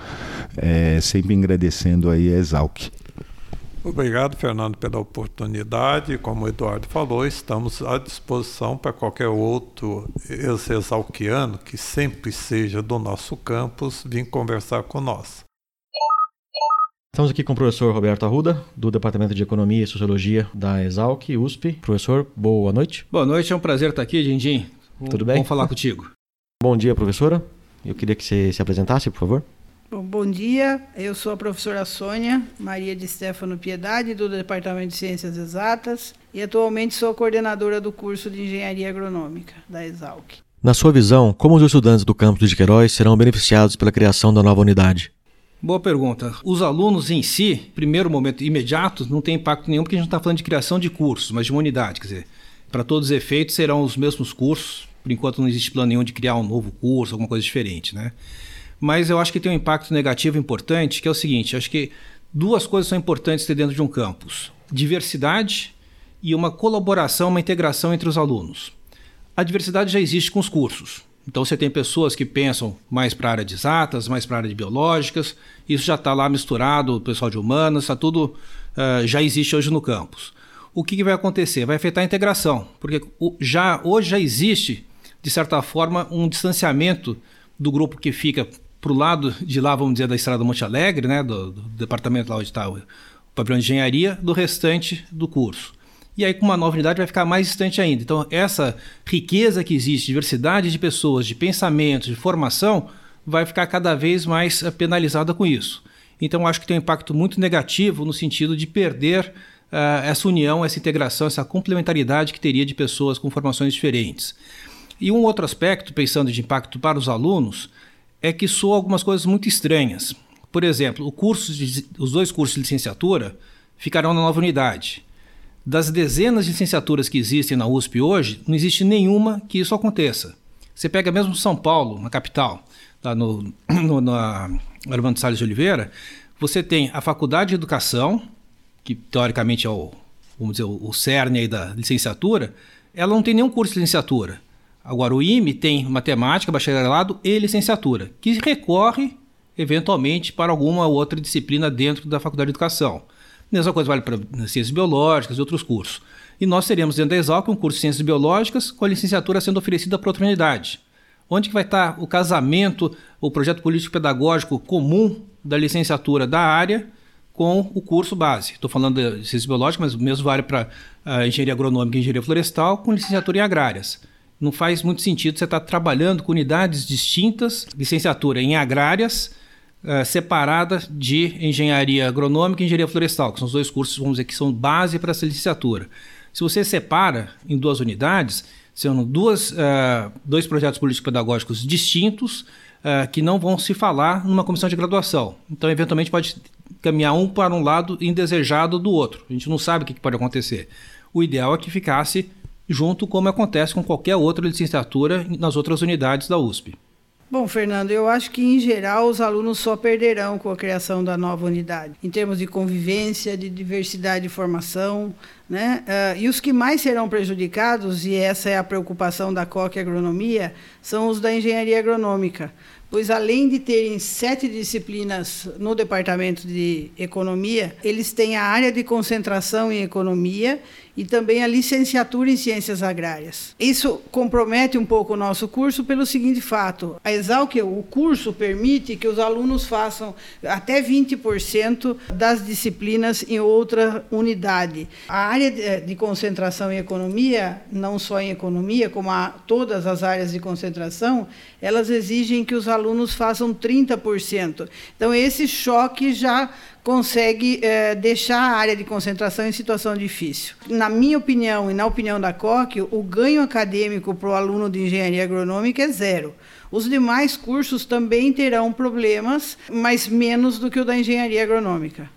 É, sempre agradecendo aí a Exalc. Obrigado, Fernando, pela oportunidade. Como o Eduardo falou, estamos à disposição para qualquer outro ex-exalquiano que sempre seja do nosso campus vir conversar com nós. Estamos aqui com o professor Roberto Arruda, do Departamento de Economia e Sociologia da Exalc, USP. Professor, boa noite. Boa noite, é um prazer estar aqui, Dindim. Tudo bem? Vamos falar contigo. Bom dia, professora. Eu queria que você se apresentasse, por favor. Bom, bom, dia, eu sou a professora Sônia Maria de Stefano Piedade, do Departamento de Ciências Exatas, e atualmente sou coordenadora do curso de Engenharia Agronômica da Exalc. Na sua visão, como os estudantes do campus de Queiroz serão beneficiados pela criação da nova unidade? Boa pergunta. Os alunos em si, primeiro momento imediato, não tem impacto nenhum, porque a gente não está falando de criação de cursos, mas de uma unidade. Quer dizer, para todos os efeitos serão os mesmos cursos. Por enquanto não existe plano nenhum de criar um novo curso, alguma coisa diferente, né? Mas eu acho que tem um impacto negativo importante, que é o seguinte: acho que duas coisas são importantes ter dentro de um campus: diversidade e uma colaboração, uma integração entre os alunos. A diversidade já existe com os cursos. Então você tem pessoas que pensam mais para a área de exatas, mais para a área de biológicas, isso já está lá misturado, o pessoal de humanas, está tudo uh, já existe hoje no campus. O que, que, vai acontecer? Vai afetar a integração, porque já hoje já existe, de certa forma, um distanciamento do grupo que fica para o lado de lá, vamos dizer, da Estrada Monte Alegre, né, do, do departamento lá onde está o, o pavilhão de engenharia, do restante do curso. E aí, com uma nova unidade, vai ficar mais distante ainda. Então, essa riqueza que existe, diversidade de pessoas, de pensamentos, de formação, vai ficar cada vez mais eh, penalizada com isso. Então, acho que tem um impacto muito negativo no sentido de perder uh, essa união, essa integração, essa complementaridade que teria de pessoas com formações diferentes. E um outro aspecto, pensando de impacto para os alunos, é que soam algumas coisas muito estranhas. Por exemplo, de, os dois cursos de licenciatura ficarão na nova unidade. Das dezenas de licenciaturas que existem na USP hoje, não existe nenhuma que isso aconteça. Você pega mesmo São Paulo, na capital, lá no, no, na Armando Salles de Oliveira, você tem a Faculdade de Educação, que teoricamente é o, vamos dizer, o cerne da licenciatura, ela não tem nenhum curso de licenciatura. Agora, o IME tem matemática, bacharelado e licenciatura, que recorre eventualmente para alguma outra disciplina dentro da faculdade de educação. Mesma coisa vale para ciências biológicas e outros cursos. E nós teremos dentro da Exalc um curso de ciências biológicas com a licenciatura sendo oferecida para outra unidade. Onde que vai estar o casamento, o projeto político-pedagógico comum da licenciatura da área com o curso base? Estou falando de ciências biológicas, mas o mesmo vale para a engenharia agronômica e engenharia florestal com licenciatura em agrárias não faz muito sentido você estar tá trabalhando com unidades distintas, licenciatura em agrárias, uh, separada de engenharia agronômica e engenharia florestal, que são os dois cursos, vamos dizer, que são base para essa licenciatura. Se você separa em duas unidades, são duas, uh, dois projetos político-pedagógicos distintos uh, que não vão se falar numa comissão de graduação. Então, eventualmente, pode caminhar um para um lado indesejado do outro. A gente não sabe o que pode acontecer. O ideal é que ficasse junto como acontece com qualquer outra licenciatura nas outras unidades da USP. Bom, Fernando, eu acho que em geral os alunos só perderão com a criação da nova unidade, em termos de convivência, de diversidade de formação, né? Uh, e os que mais serão prejudicados, e essa é a preocupação da COC Agronomia, são os da engenharia agronômica, pois além de terem sete disciplinas no departamento de economia, eles têm a área de concentração em economia e também a licenciatura em ciências agrárias. Isso compromete um pouco o nosso curso pelo seguinte fato: a Exalc, o curso permite que os alunos façam até 20% das disciplinas em outra unidade. A área de concentração em economia, não só em economia, como todas as áreas de concentração, elas exigem que os alunos façam 30%. Então, esse choque já consegue é, deixar a área de concentração em situação difícil. Na minha opinião e na opinião da COC, o ganho acadêmico para o aluno de engenharia agronômica é zero. Os demais cursos também terão problemas, mas menos do que o da engenharia agronômica.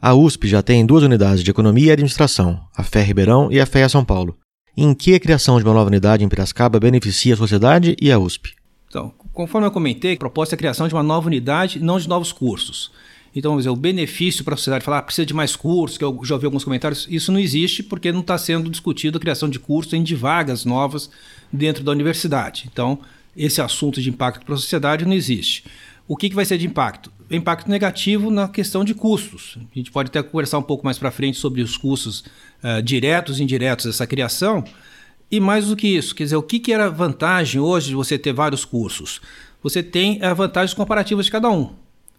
A USP já tem duas unidades de economia e administração, a FEA Ribeirão e a FEA São Paulo. Em que a criação de uma nova unidade em Piracicaba beneficia a sociedade e a USP? Então, conforme eu comentei, a proposta é a criação de uma nova unidade, não de novos cursos. Então, dizer, o benefício para a sociedade falar ah, precisa de mais cursos, que eu já ouvi alguns comentários, isso não existe porque não está sendo discutido a criação de cursos em de vagas novas dentro da universidade. Então, esse assunto de impacto para a sociedade não existe. O que, que vai ser de impacto? Impacto negativo na questão de custos. A gente pode até conversar um pouco mais para frente sobre os custos uh, diretos e indiretos dessa criação. E mais do que isso, quer dizer, o que, que era vantagem hoje de você ter vários cursos? Você tem uh, vantagens comparativas de cada um.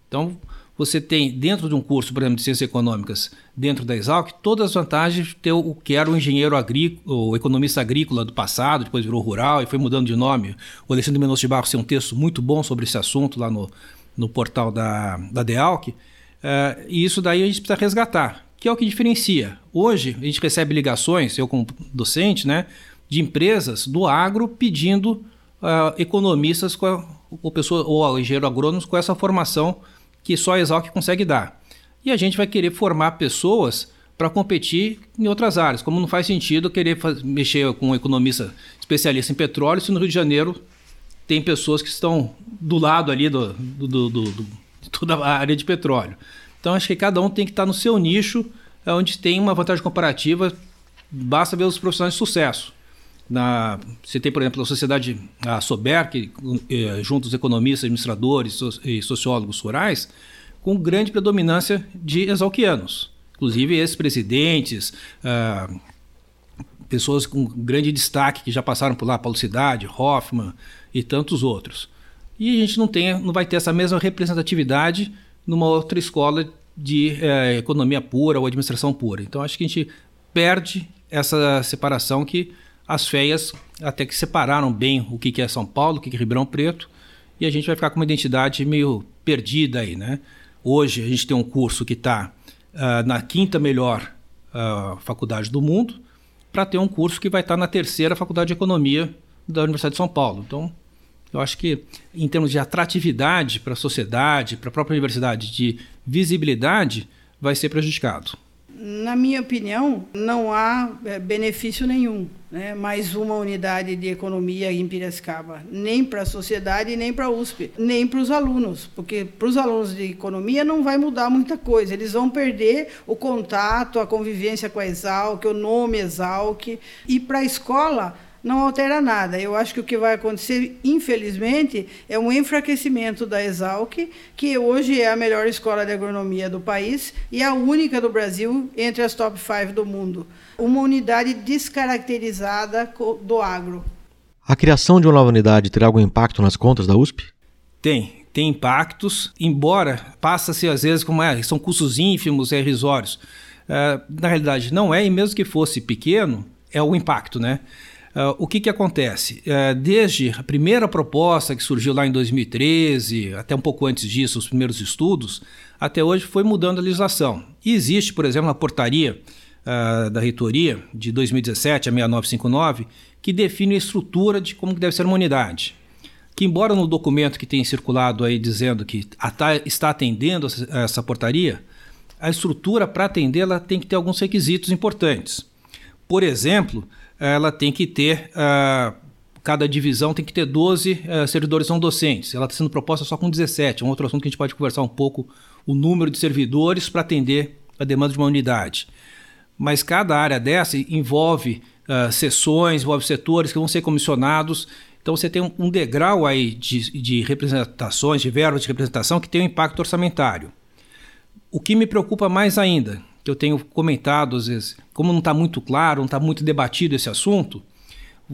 Então, você tem dentro de um curso, por exemplo, de ciências econômicas, dentro da Exalc, todas as vantagens ter o que era o engenheiro agrícola, o economista agrícola do passado, depois virou rural e foi mudando de nome. O Alexandre Mendonça de Barros tem um texto muito bom sobre esse assunto lá no, no portal da, da DEALC, é, e isso daí a gente precisa resgatar, que é o que diferencia. Hoje, a gente recebe ligações, eu como docente, né, de empresas do agro pedindo uh, economistas com a, ou, pessoa, ou engenheiro agrônomos com essa formação que só a Exalc consegue dar. E a gente vai querer formar pessoas para competir em outras áreas, como não faz sentido querer mexer com um economista especialista em petróleo se no Rio de Janeiro tem pessoas que estão do lado ali do, do, do, do de toda a área de petróleo. Então acho que cada um tem que estar no seu nicho, é onde tem uma vantagem comparativa, basta ver os profissionais de sucesso. Na, você tem, por exemplo, a sociedade a Sober, que eh, os economistas, administradores e sociólogos rurais, com grande predominância de exalquianos. Inclusive, ex-presidentes, ah, pessoas com grande destaque que já passaram por lá, Paulo Cidade, Hoffman e tantos outros. E a gente não, tem, não vai ter essa mesma representatividade numa outra escola de eh, economia pura ou administração pura. Então, acho que a gente perde essa separação que as feias até que separaram bem o que é São Paulo, o que é Ribeirão Preto, e a gente vai ficar com uma identidade meio perdida aí, né? Hoje a gente tem um curso que está uh, ah, na quinta melhor uh, faculdade do mundo, para ter um curso que vai estar tá na terceira faculdade de economia da Universidade de São Paulo. Então, eu acho que em termos de atratividade para a sociedade, para a própria universidade, de visibilidade, vai ser prejudicado. Na minha opinião, não há é, benefício nenhum, né? mais uma unidade de economia em Piracicaba, nem para a sociedade, nem para a USP, nem para os alunos, porque para os alunos de economia não vai mudar muita coisa, eles vão perder o contato, a convivência com a Exalc, o nome Exalc, e para a escola não altera nada. Eu acho que o que vai acontecer, infelizmente, é um enfraquecimento da Exalc, que hoje é a melhor escola de agronomia do país e a única do Brasil entre as top 5 do mundo. Uma unidade descaracterizada do agro. A criação de uma nova unidade terá algum impacto nas contas da USP? Tem, tem impactos, embora passa-se às vezes como é, são custos ínfimos, é irrisórios. Uh, na realidade, não é, e mesmo que fosse pequeno, é o impacto, né? Uh, o que, que acontece? Uh, desde a primeira proposta que surgiu lá em 2013, até um pouco antes disso, os primeiros estudos, até hoje foi mudando a legislação. E existe, por exemplo, a portaria uh, da reitoria de 2017, a 6959, que define a estrutura de como deve ser uma unidade. Que, embora no documento que tem circulado aí dizendo que está atendendo essa portaria, a estrutura para atendê-la tem que ter alguns requisitos importantes. Por exemplo, ela tem que ter uh, cada divisão tem que ter 12 uh, servidores não docentes. Ela está sendo proposta só com 17. É um outro assunto que a gente pode conversar um pouco o número de servidores para atender a demanda de uma unidade. Mas cada área dessa envolve uh, sessões, envolve setores que vão ser comissionados. Então você tem um, degrau aí de, de representações, de verbas de representação que tem um impacto orçamentário. O que me preocupa mais ainda, que eu tenho comentado às vezes, como não está muito claro, não está muito debatido esse assunto,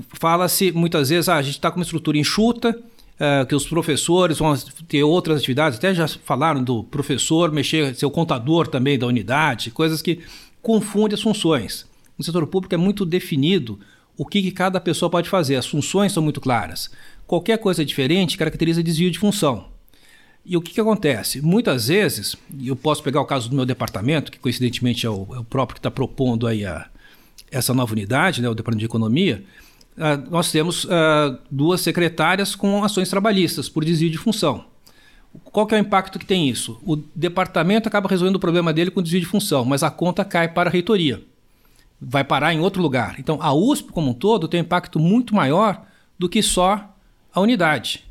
fala-se muitas vezes, ah, a gente está com uma estrutura enxuta, uh, que os professores vão ter outras atividades, até já falaram do professor mexer, ser o contador também da unidade, coisas que confundem as funções. No setor público é muito definido o que, que cada pessoa pode fazer, as funções são muito claras. Qualquer coisa diferente caracteriza desvio de função. E o que, que acontece? Muitas vezes, e eu posso pegar o caso do meu departamento, que coincidentemente é o, é o próprio que está propondo aí a, essa nova unidade, né, o Departamento de Economia, uh, nós temos uh, duas secretárias com ações trabalhistas por desvio de função. Qual que é o impacto que tem isso? O departamento acaba resolvendo o problema dele com desvio de função, mas a conta cai para a reitoria. Vai parar em outro lugar. Então, a USP como um todo tem um impacto muito maior do que só a unidade.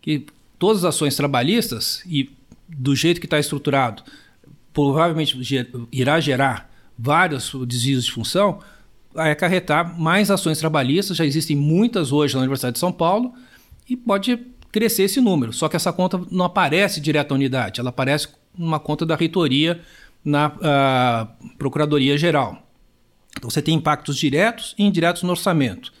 Que todas as ações trabalhistas, e do jeito que está estruturado, provavelmente irá gerar vários desvios de função, vai acarretar mais ações trabalhistas, já existem muitas hoje na Universidade de São Paulo, e pode crescer esse número. Só que essa conta não aparece direto à unidade, ela aparece numa conta da reitoria na uh, Procuradoria Geral. Então você tem impactos diretos e indiretos no orçamento,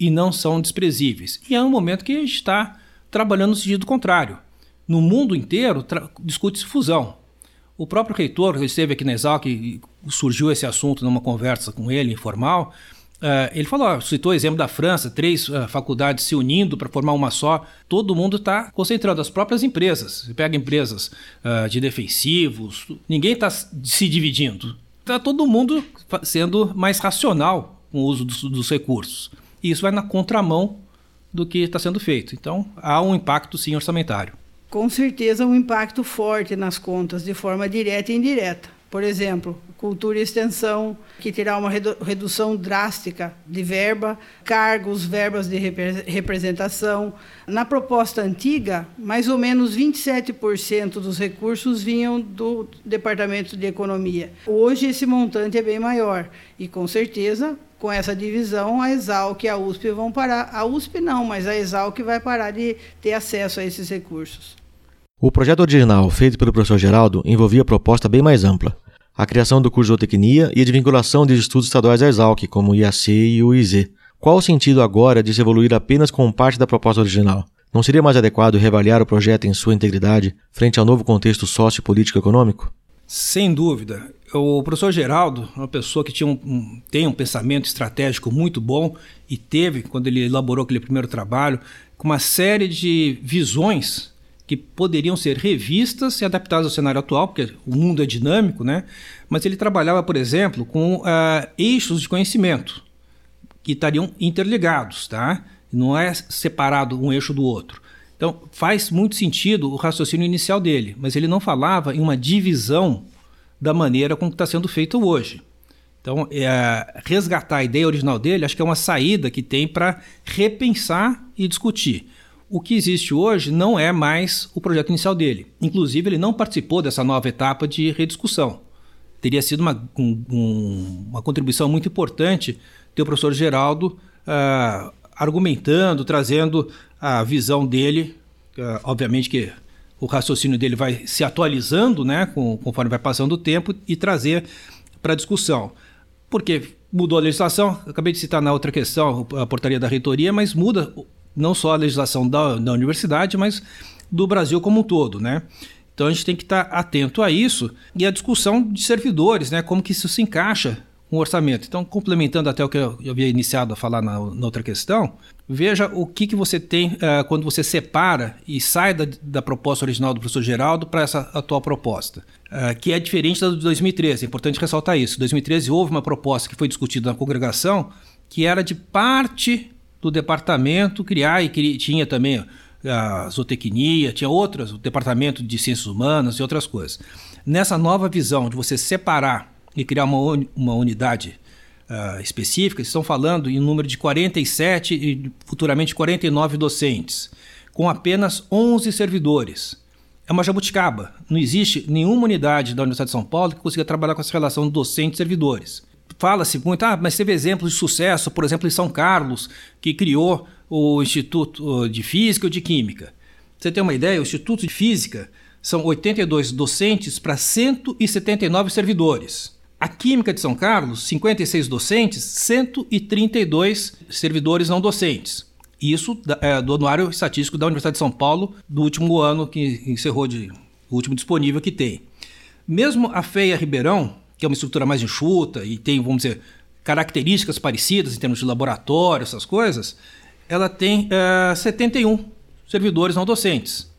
e não são desprezíveis. E é um momento que a gente está trabalhando no sentido contrário. No mundo inteiro discute-se fusão. O próprio reitor, que esteve aqui na Exalc surgiu esse assunto numa conversa com ele, informal, uh, ele falou, citou o exemplo da França, três uh, faculdades se unindo para formar uma só. Todo mundo está concentrando, as próprias empresas. Você pega empresas uh, de defensivos, ninguém está se dividindo. Está todo mundo sendo mais racional com o uso dos, dos recursos. E isso vai na contramão do que está sendo feito. Então, há um impacto, sim, orçamentário com certeza um impacto forte nas contas, de forma direta e indireta. Por exemplo, cultura e extensão, que terá uma redução drástica de verba, cargos, verbas de representação. Na proposta antiga, mais ou menos 27% dos recursos vinham do Departamento de Economia. Hoje, esse montante é bem maior. E, com certeza, com essa divisão, a Exalc e a USP vão parar. A USP não, mas a Exalc vai parar de ter acesso a esses recursos. O projeto original, feito pelo professor Geraldo, envolvia proposta bem mais ampla. A criação do curso de zootecnia e a desvinculação de estudos estaduais da Exalc, como o IAC e o IZ. Qual o sentido agora de se evoluir apenas com parte da proposta original? Não seria mais adequado reavaliar o projeto em sua integridade frente ao novo contexto sociopolítico-econômico? Sem dúvida. O professor Geraldo, uma pessoa que tinha um, tem um pensamento estratégico muito bom e teve, quando ele elaborou aquele primeiro trabalho, uma série de visões que poderiam ser revistas e adaptadas ao cenário atual, porque o mundo é dinâmico, né? Mas ele trabalhava, por exemplo, com uh, eixos de conhecimento que estariam interligados, tá? Não é separado um eixo do outro. Então, faz muito sentido o raciocínio inicial dele, mas ele não falava em uma divisão da maneira como está sendo feito hoje. Então, é, resgatar a ideia original dele, acho que é uma saída que tem para repensar e discutir. O que existe hoje não é mais o projeto inicial dele. Inclusive, ele não participou dessa nova etapa de rediscussão. Teria sido uma, um, uma contribuição muito importante ter o professor Geraldo uh, argumentando, trazendo a visão dele. Uh, obviamente que o raciocínio dele vai se atualizando né, com, conforme vai passando o tempo e trazer para discussão. Porque mudou a legislação, acabei de citar na outra questão a portaria da reitoria, mas muda não só a legislação da, da universidade, mas do Brasil como um todo, né? Então a gente tem que estar atento a isso e a discussão de servidores, né? Como que isso se encaixa com o orçamento. Então, complementando até o que eu havia iniciado a falar na, na outra questão, veja o que, que você tem uh, quando você separa e sai da, da proposta original do professor Geraldo para essa atual proposta, uh, que é diferente da de 2013. É importante ressaltar isso. Em 2013 houve uma proposta que foi discutida na congregação que era de parte do departamento criar e tinha também a zootecnia, tinha outras, o departamento de ciências humanas e outras coisas. Nessa nova visão de você separar e criar uma, uma unidade uh, específicas, estão falando em um número de 47 e futuramente 49 docentes, com apenas 11 servidores. É uma jabuticaba. Não existe nenhuma unidade da Universidade de São Paulo que consiga trabalhar com essa relação docente-servidores. Fala-se muito, ah, mas teve exemplos de sucesso, por exemplo, em São Carlos, que criou o Instituto de Física ou de Química. Você tem uma ideia? O Instituto de Física são 82 docentes para 179 servidores. A Química de São Carlos, 56 docentes, 132 servidores não docentes. Isso é, do Anuário Estatístico da Universidade de São Paulo, do último ano que encerrou, de, o último disponível que tem. Mesmo a FEIA Ribeirão, que é uma estrutura mais enxuta e tem, vamos dizer, características parecidas em termos de laboratório, essas coisas, ela tem é, 71 servidores não docentes.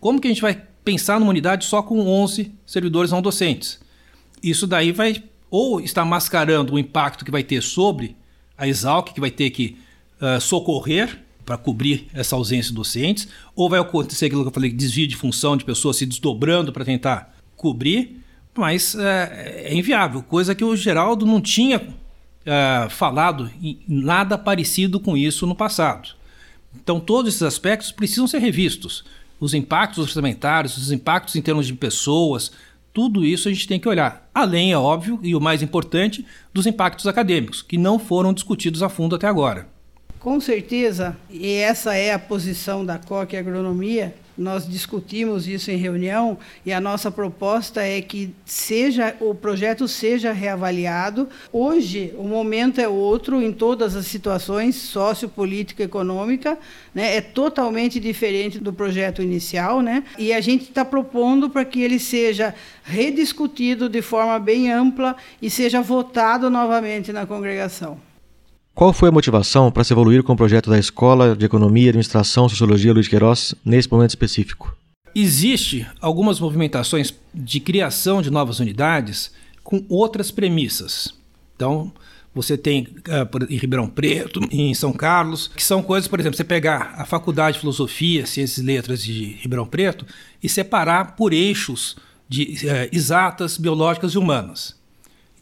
Como que a gente vai pensar numa unidade só com 11 servidores não docentes? isso daí vai ou está mascarando o impacto que vai ter sobre a Exalc, que vai ter que uh, socorrer para cobrir essa ausência de docentes, ou vai acontecer aquilo que eu falei, desvio de função de pessoas se desdobrando para tentar cobrir, mas uh, é inviável, coisa que o Geraldo não tinha uh, falado em nada parecido com isso no passado. Então todos esses aspectos precisam ser revistos. Os impactos orçamentários, os impactos em termos de pessoas, tudo isso a gente tem que olhar. Além, é óbvio, e o mais importante, dos impactos acadêmicos, que não foram discutidos a fundo até agora. Com certeza, e essa é a posição da COC Agronomia, nós discutimos isso em reunião e a nossa proposta é que seja o projeto seja reavaliado. Hoje o momento é outro em todas as situações sociopolítica econômica, né? É totalmente diferente do projeto inicial, né? E a gente está propondo para que ele seja rediscutido de forma bem ampla e seja votado novamente na congregação. Qual foi a motivação para se evoluir com o projeto da Escola de Economia, Administração Sociologia Luiz Queiroz nesse momento específico? Existe algumas movimentações de criação de novas unidades com outras premissas. Então, você tem uh, em Ribeirão Preto, em São Carlos, que são coisas, por exemplo, você pegar a Faculdade de Filosofia, Ciências e Letras de Ribeirão Preto e separar por eixos de uh, exatas, biológicas e humanas.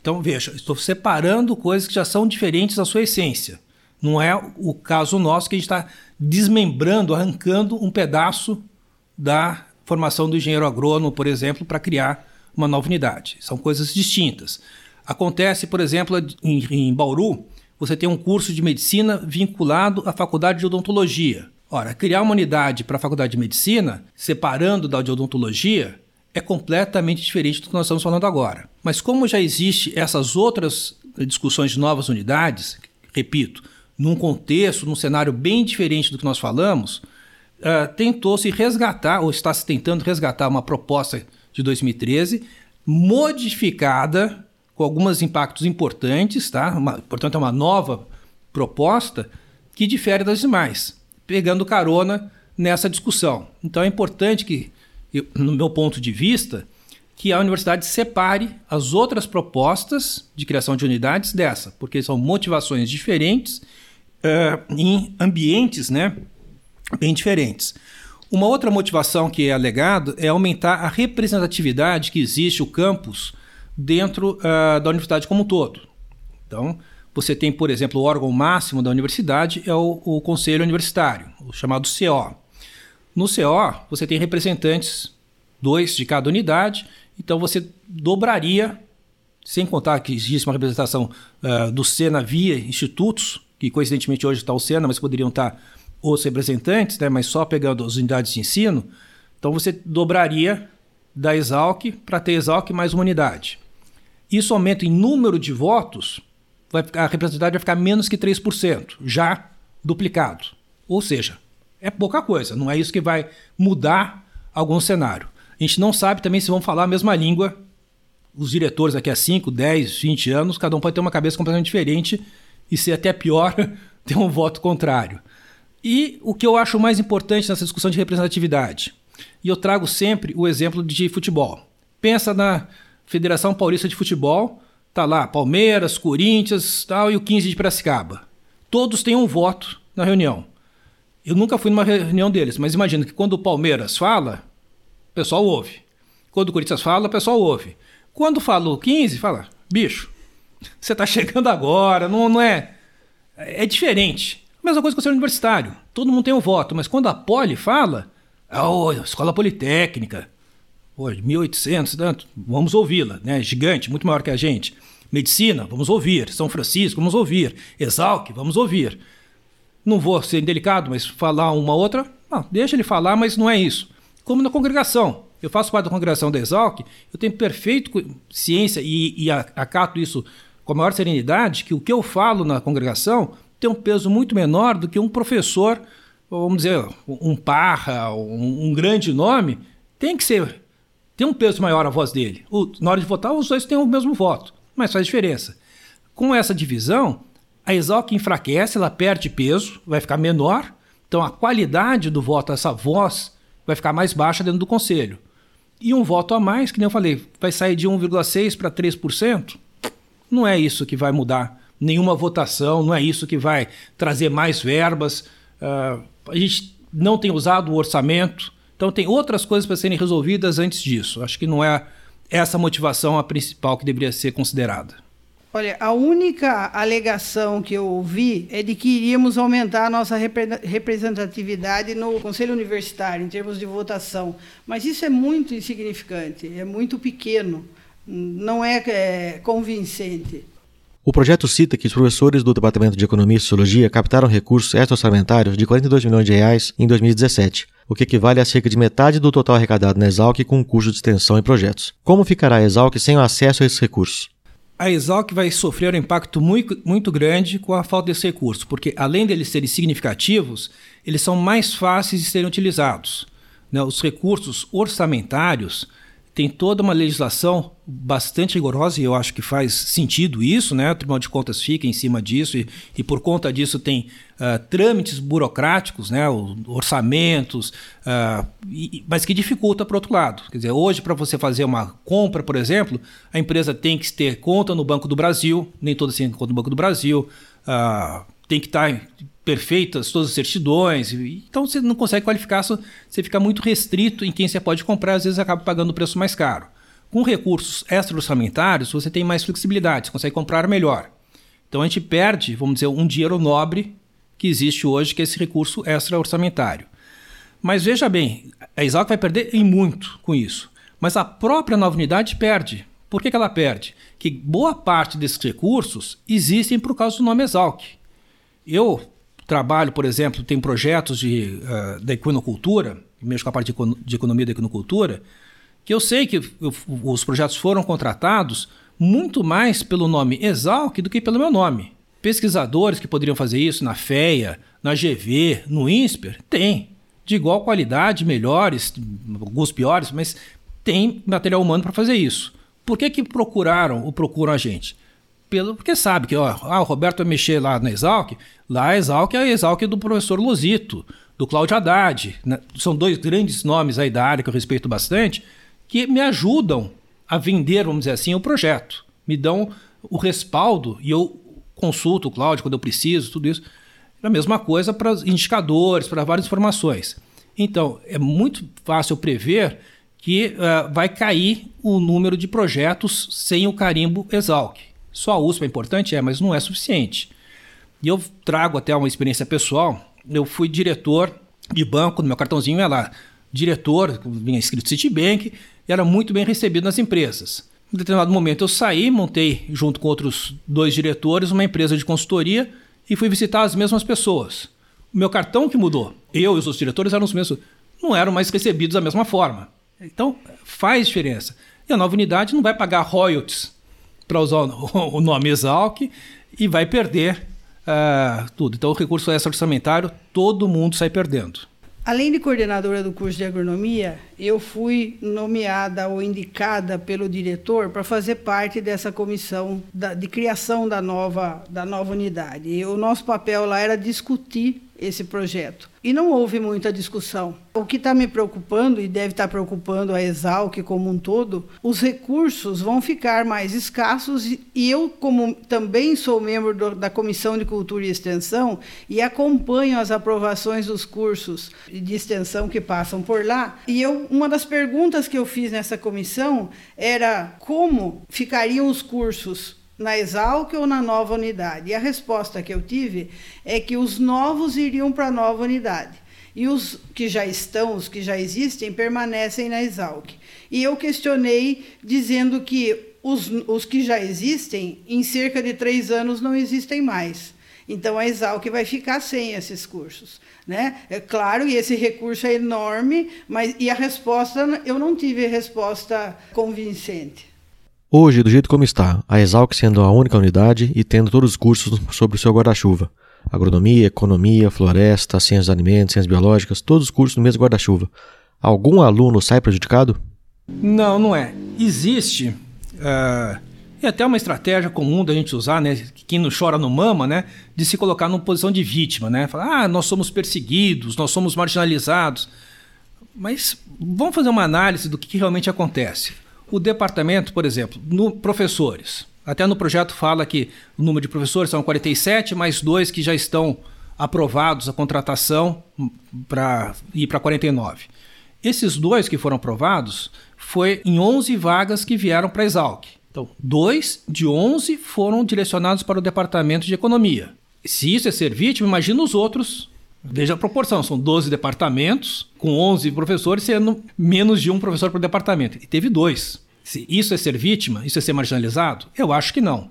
Então, veja, estou separando coisas que já são diferentes da sua essência. Não é o caso nosso que a gente está desmembrando, arrancando um pedaço da formação do engenheiro agrônomo, por exemplo, para criar uma nova unidade. São coisas distintas. Acontece, por exemplo, em, em Bauru, você tem um curso de medicina vinculado à faculdade de odontologia. Ora, criar uma unidade para a faculdade de medicina, separando da de odontologia, é completamente diferente do que nós estamos falando agora. Mas como já existe essas outras discussões de novas unidades, repito, num contexto, num cenário bem diferente do que nós falamos, uh, tentou-se resgatar, ou está se tentando resgatar uma proposta de 2013, modificada com alguns impactos importantes, tá? Uma, portanto, é uma nova proposta que difere das demais, pegando carona nessa discussão. Então é importante que no meu ponto de vista, que a universidade separe as outras propostas de criação de unidades dessa, porque são motivações diferentes uh, em ambientes né, bem diferentes. Uma outra motivação que é alegado é aumentar a representatividade que existe o campus dentro uh, da universidade como um todo. Então, você tem, por exemplo, o órgão máximo da universidade é o, o Conselho Universitário, o chamado CO. No CO, você tem representantes, dois de cada unidade, então você dobraria, sem contar que existe uma representação uh, do SENA via institutos, que coincidentemente hoje está o SENA, mas poderiam estar os representantes, né, mas só pegando as unidades de ensino, então você dobraria da Exalc para ter Exalc mais uma unidade. Isso aumenta em número de votos, vai ficar, a representatividade vai ficar menos que 3%, já duplicado. Ou seja, é pouca coisa, não é isso que vai mudar algum cenário. A gente não sabe também se vão falar a mesma língua. Os diretores daqui a 5, 10, 20 anos, cada um pode ter uma cabeça completamente diferente e ser até pior ter um voto contrário. E o que eu acho mais importante nessa discussão de representatividade, e eu trago sempre o exemplo de futebol. Pensa na Federação Paulista de Futebol, tá lá Palmeiras, Corinthians, tal e o 15 de Piracicaba. Todos têm um voto na reunião. Eu nunca fui numa reunião deles, mas imagino que quando o Palmeiras fala, o pessoal ouve. Quando o Corinthians fala, o pessoal ouve. Quando fala o 15, fala, bicho, Você está chegando agora, não, não é. É diferente. Mesma coisa com o ser universitário. Todo mundo tem um voto, mas quando a Poli fala, oh, escola politécnica, oh, 1800, tanto, vamos ouvi-la, né? Gigante, muito maior que a gente. Medicina, vamos ouvir. São Francisco, vamos ouvir. Exalc, vamos ouvir. Não vou ser indelicado, mas falar uma outra, ah, deixa ele falar, mas não é isso. Como na congregação. Eu faço parte da congregação da Exalc, eu tenho perfeito ciência e, e acato isso com a maior serenidade, que o que eu falo na congregação tem um peso muito menor do que um professor, vamos dizer, um parra, um, um grande nome, tem que ser, tem um peso maior a voz dele. O, na hora de votar, os dois têm o mesmo voto, mas faz diferença. Com essa divisão, a Exalc enfraquece, ela perde peso, vai ficar menor, então a qualidade do voto, essa voz, vai ficar mais baixa dentro do conselho. E um voto a mais, que nem eu falei, vai sair de 1,6% para 3%. Não é isso que vai mudar nenhuma votação, não é isso que vai trazer mais verbas. Uh, a gente não tem usado o orçamento, então tem outras coisas para serem resolvidas antes disso. Acho que não é essa motivação a principal que deveria ser considerada. Olha, a única alegação que eu ouvi é de que iríamos aumentar a nossa representatividade no Conselho Universitário, em termos de votação. Mas isso é muito insignificante, é muito pequeno, não é, é convincente. O projeto cita que os professores do Departamento de Economia e Sociologia captaram recursos extra-orçamentários de 42 milhões de reais em 2017, o que equivale a cerca de metade do total arrecadado na Exalc com custo de extensão e projetos. Como ficará a Exalc sem o acesso a esses recursos? A Exalc vai sofrer um impacto muito, muito grande com a falta desse recurso, porque além deles serem significativos, eles são mais fáceis de serem utilizados. Né? Os recursos orçamentários tem toda uma legislação bastante rigorosa e eu acho que faz sentido isso, né? O Tribunal de Contas fica em cima disso e, e por conta disso tem uh, trâmites burocráticos, né? orçamentos, uh, e, mas que dificulta por outro lado. Quer dizer, hoje para você fazer uma compra, por exemplo, a empresa tem que ter conta no Banco do Brasil, nem toda tem conta no Banco do Brasil, uh, tem que estar perfeitas todas as certidões. Então você não consegue qualificar, você fica muito restrito em quem você pode comprar, às vezes acaba pagando o preço mais caro. Com recursos extra-orçamentários, você tem mais flexibilidade, você consegue comprar melhor. Então a gente perde, vamos dizer, um dinheiro nobre que existe hoje, que é esse recurso extra-orçamentário. Mas veja bem, a Exalc vai perder em muito com isso. Mas a própria nova unidade perde. Por que, que ela perde? Que boa parte desses recursos existem por causa do nome Exalc. Eu trabalho, por exemplo, tem projetos de, uh, da equinocultura, mesmo com a parte de, de economia da equinocultura, que eu sei que eu, os projetos foram contratados muito mais pelo nome Exalc do que pelo meu nome. Pesquisadores que poderiam fazer isso na FEA, na GV, no INSPER, tem. De igual qualidade, melhores, alguns piores, mas tem material humano para fazer isso. Por que, que procuraram ou procuram a gente? Pelo porque sabe que ó, ah, o Roberto vai mexer lá na Exalc, lá a Exalc é a Exalc do professor Luzito, do Cláudio Haddad. Né? São dois grandes nomes aí da área que eu respeito bastante, que me ajudam a vender, vamos dizer assim, o projeto. Me dão o respaldo e eu consulto o Cláudio quando eu preciso, tudo isso. A mesma coisa para indicadores, para várias informações. Então, é muito fácil prever que uh, vai cair o número de projetos sem o carimbo Exalc. Só a USP é importante? É, mas não é suficiente. E eu trago até uma experiência pessoal. Eu fui diretor de banco, no meu cartãozinho é lá, diretor, vinha escrito Citibank, e era muito bem recebido nas empresas. Em determinado momento eu saí, montei junto com outros dois diretores uma empresa de consultoria e fui visitar as mesmas pessoas. O meu cartão que mudou. Eu e os outros diretores eram os mesmos, não eram mais recebidos da mesma forma. Então faz diferença. E a nova unidade não vai pagar royalties para usar o nome Exalc, e vai perder uh, tudo. Então, o recurso extra-orçamentário, todo mundo sai perdendo. Além de coordenadora do curso de agronomia, eu fui nomeada ou indicada pelo diretor para fazer parte dessa comissão de criação da nova, da nova unidade. E o nosso papel lá era discutir esse projeto. E não houve muita discussão. O que está me preocupando, e deve estar tá preocupando a Exalc como um todo, os recursos vão ficar mais escassos. E eu, como também sou membro do, da Comissão de Cultura e Extensão, e acompanho as aprovações dos cursos de extensão que passam por lá, e eu, uma das perguntas que eu fiz nessa comissão era como ficariam os cursos na Exalc ou na nova unidade? E a resposta que eu tive é que os novos iriam para a nova unidade. E os que já estão, os que já existem, permanecem na Exalc. E eu questionei dizendo que os, os que já existem, em cerca de três anos, não existem mais. Então a Exalc vai ficar sem esses cursos. Né? É claro, e esse recurso é enorme, mas e a resposta, eu não tive resposta convincente. Hoje, do jeito como está, a Exalc sendo a única unidade e tendo todos os cursos sobre o seu guarda-chuva. Agronomia, economia, floresta, ciências alimentos, ciências biológicas, todos os cursos no mesmo guarda-chuva. Algum aluno sai prejudicado? Não, não é. Existe. Uh, e até uma estratégia comum da gente usar, né? Quem não chora não mama, né? De se colocar numa posição de vítima, né? Falar, ah, nós somos perseguidos, nós somos marginalizados. Mas vamos fazer uma análise do que realmente acontece. O departamento, por exemplo, no professores. Até no projeto fala que o número de professores são 47, mais dois que já estão aprovados a contratação para ir para 49. Esses dois que foram aprovados foi em 11 vagas que vieram para a Exalc. Então, dois de 11 foram direcionados para o Departamento de Economia. Se isso é ser vítima, imagina os outros. Veja a proporção, são 12 departamentos, com 11 professores, sendo menos de um professor por departamento. E teve dois. Se isso é ser vítima, isso é ser marginalizado? Eu acho que não.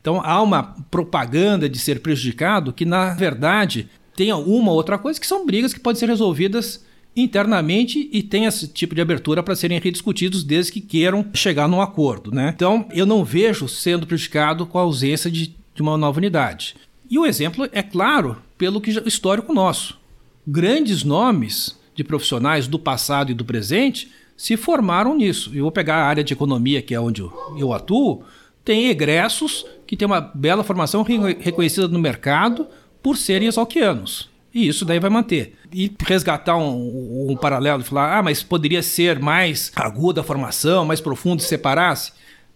Então há uma propaganda de ser prejudicado que, na verdade, tem uma outra coisa que são brigas que podem ser resolvidas internamente e tem esse tipo de abertura para serem rediscutidos desde que queiram chegar num acordo. Né? Então, eu não vejo sendo prejudicado com a ausência de, de uma nova unidade. E o exemplo é claro pelo que histórico nosso. Grandes nomes de profissionais do passado e do presente se formaram nisso. Eu vou pegar a área de economia, que é onde eu atuo, tem egressos que têm uma bela formação reconhecida no mercado por serem exalquianos. E isso daí vai manter. E resgatar um, um paralelo e falar, ah, mas poderia ser mais aguda a formação, mais profundo se separasse.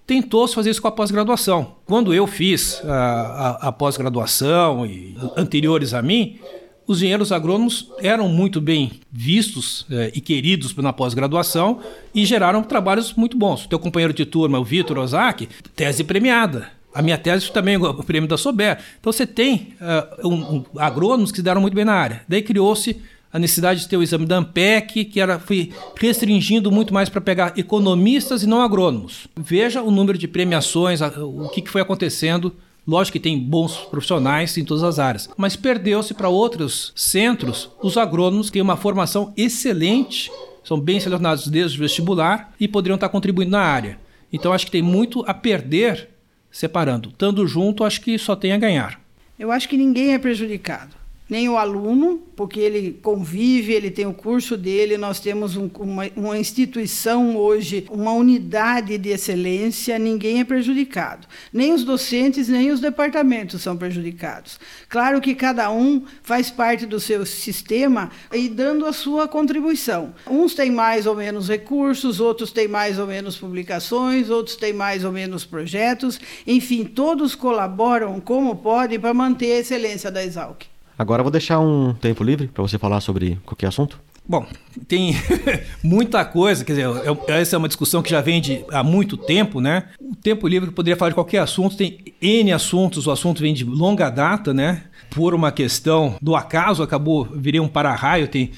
Tentou-se fazer isso com a pós-graduação. Quando eu fiz a, a, a pós-graduação e anteriores a mim, os engenheiros agrônomos eram muito bem vistos eh, e queridos na pós-graduação e geraram trabalhos muito bons. O teu companheiro de turma, o Vitor Ozaki, tese premiada. A minha tese também é o prêmio da Sober. Então você tem uh, um, um, agrônomos que se deram muito bem na área. Daí criou-se a necessidade de ter o exame da ANPEC, que era, foi restringindo muito mais para pegar economistas e não agrônomos. Veja o número de premiações, o que, que foi acontecendo. Lógico que tem bons profissionais em todas as áreas, mas perdeu-se para outros centros os agrônomos que têm uma formação excelente, são bem selecionados desde o vestibular e poderiam estar contribuindo na área. Então acho que tem muito a perder separando. Estando junto, acho que só tem a ganhar. Eu acho que ninguém é prejudicado nem o aluno, porque ele convive, ele tem o curso dele, nós temos um, uma, uma, instituição hoje, uma unidade de excelência, ninguém é prejudicado. Nem os docentes, nem os departamentos são prejudicados. Claro que cada um faz parte do seu sistema e dando a sua contribuição. Uns têm mais ou menos recursos, outros têm mais ou menos publicações, outros têm mais ou menos projetos, enfim, todos colaboram como podem para manter a excelência da Exalc. Agora eu vou deixar um tempo livre para você falar sobre qualquer assunto. Bom, tem muita coisa, quer dizer, essa é uma discussão que já vem de, há muito tempo, né? O tempo livre poderia falar de qualquer assunto, tem N assuntos, o assunto vem de longa data, né? Por uma questão do acaso, acabou, virei um para-raio, tem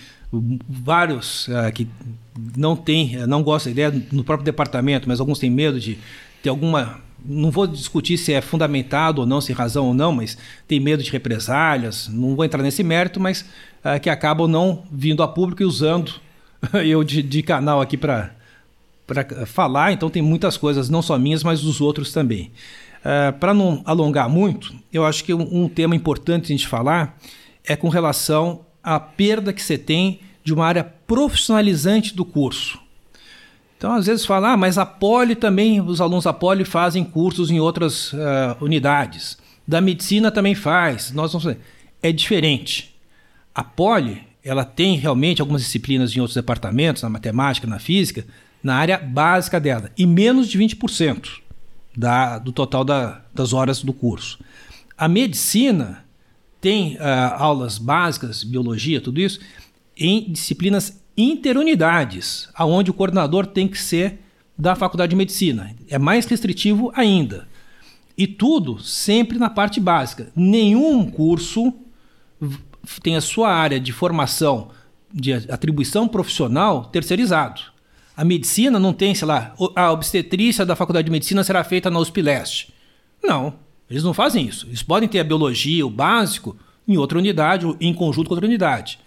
vários uh, que não tem, não gostam da ideia no próprio departamento, mas alguns têm medo de ter alguma não vou discutir se é fundamentado ou não, se é razão ou não, mas tem medo de represálias, não vou entrar nesse mérito, mas uh, que acabam não vindo a público e usando eu de, de canal aqui para falar, então tem muitas coisas, não só minhas, mas dos outros também. Uh, ah, para não alongar muito, eu acho que um, um tema importante a gente falar é com relação à perda que você tem de uma área profissionalizante do curso. Então, às vezes fala, ah, mas a Poli também, os alunos da Poli fazem cursos em outras uh, unidades. Da medicina também faz. Nós vamos fazer. É diferente. A Poli, ela tem realmente algumas disciplinas em outros departamentos, na matemática, na física, na área básica dela, e menos de 20% da, do total da, das horas do curso. A medicina tem uh, aulas básicas, biologia, tudo isso, em disciplinas interunidades, aonde o coordenador tem que ser da Faculdade de Medicina. É mais restritivo ainda. E tudo sempre na parte básica. Nenhum curso tem a sua área de formação, de atribuição profissional terceirizado. A medicina não tem, sei lá, a obstetrícia da faculdade de medicina será feita na USP Leste. Não, eles não fazem isso. Eles podem ter a biologia, o básico, em outra unidade, em conjunto com outra unidade.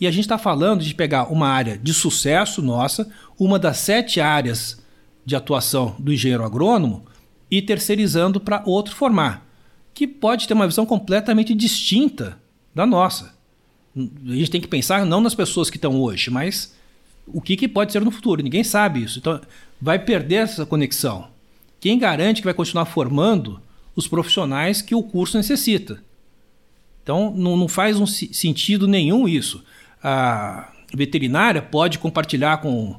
E a gente está falando de pegar uma área de sucesso nossa, uma das sete áreas de atuação do engenheiro agrônomo, e terceirizando para outro formar, que pode ter uma visão completamente distinta da nossa. A gente tem que pensar não nas pessoas que estão hoje, mas o que, que pode ser no futuro. Ninguém sabe isso. Então, vai perder essa conexão. Quem garante que vai continuar formando os profissionais que o curso necessita? Então, não, não faz um sentido nenhum isso. A veterinária pode compartilhar com uh,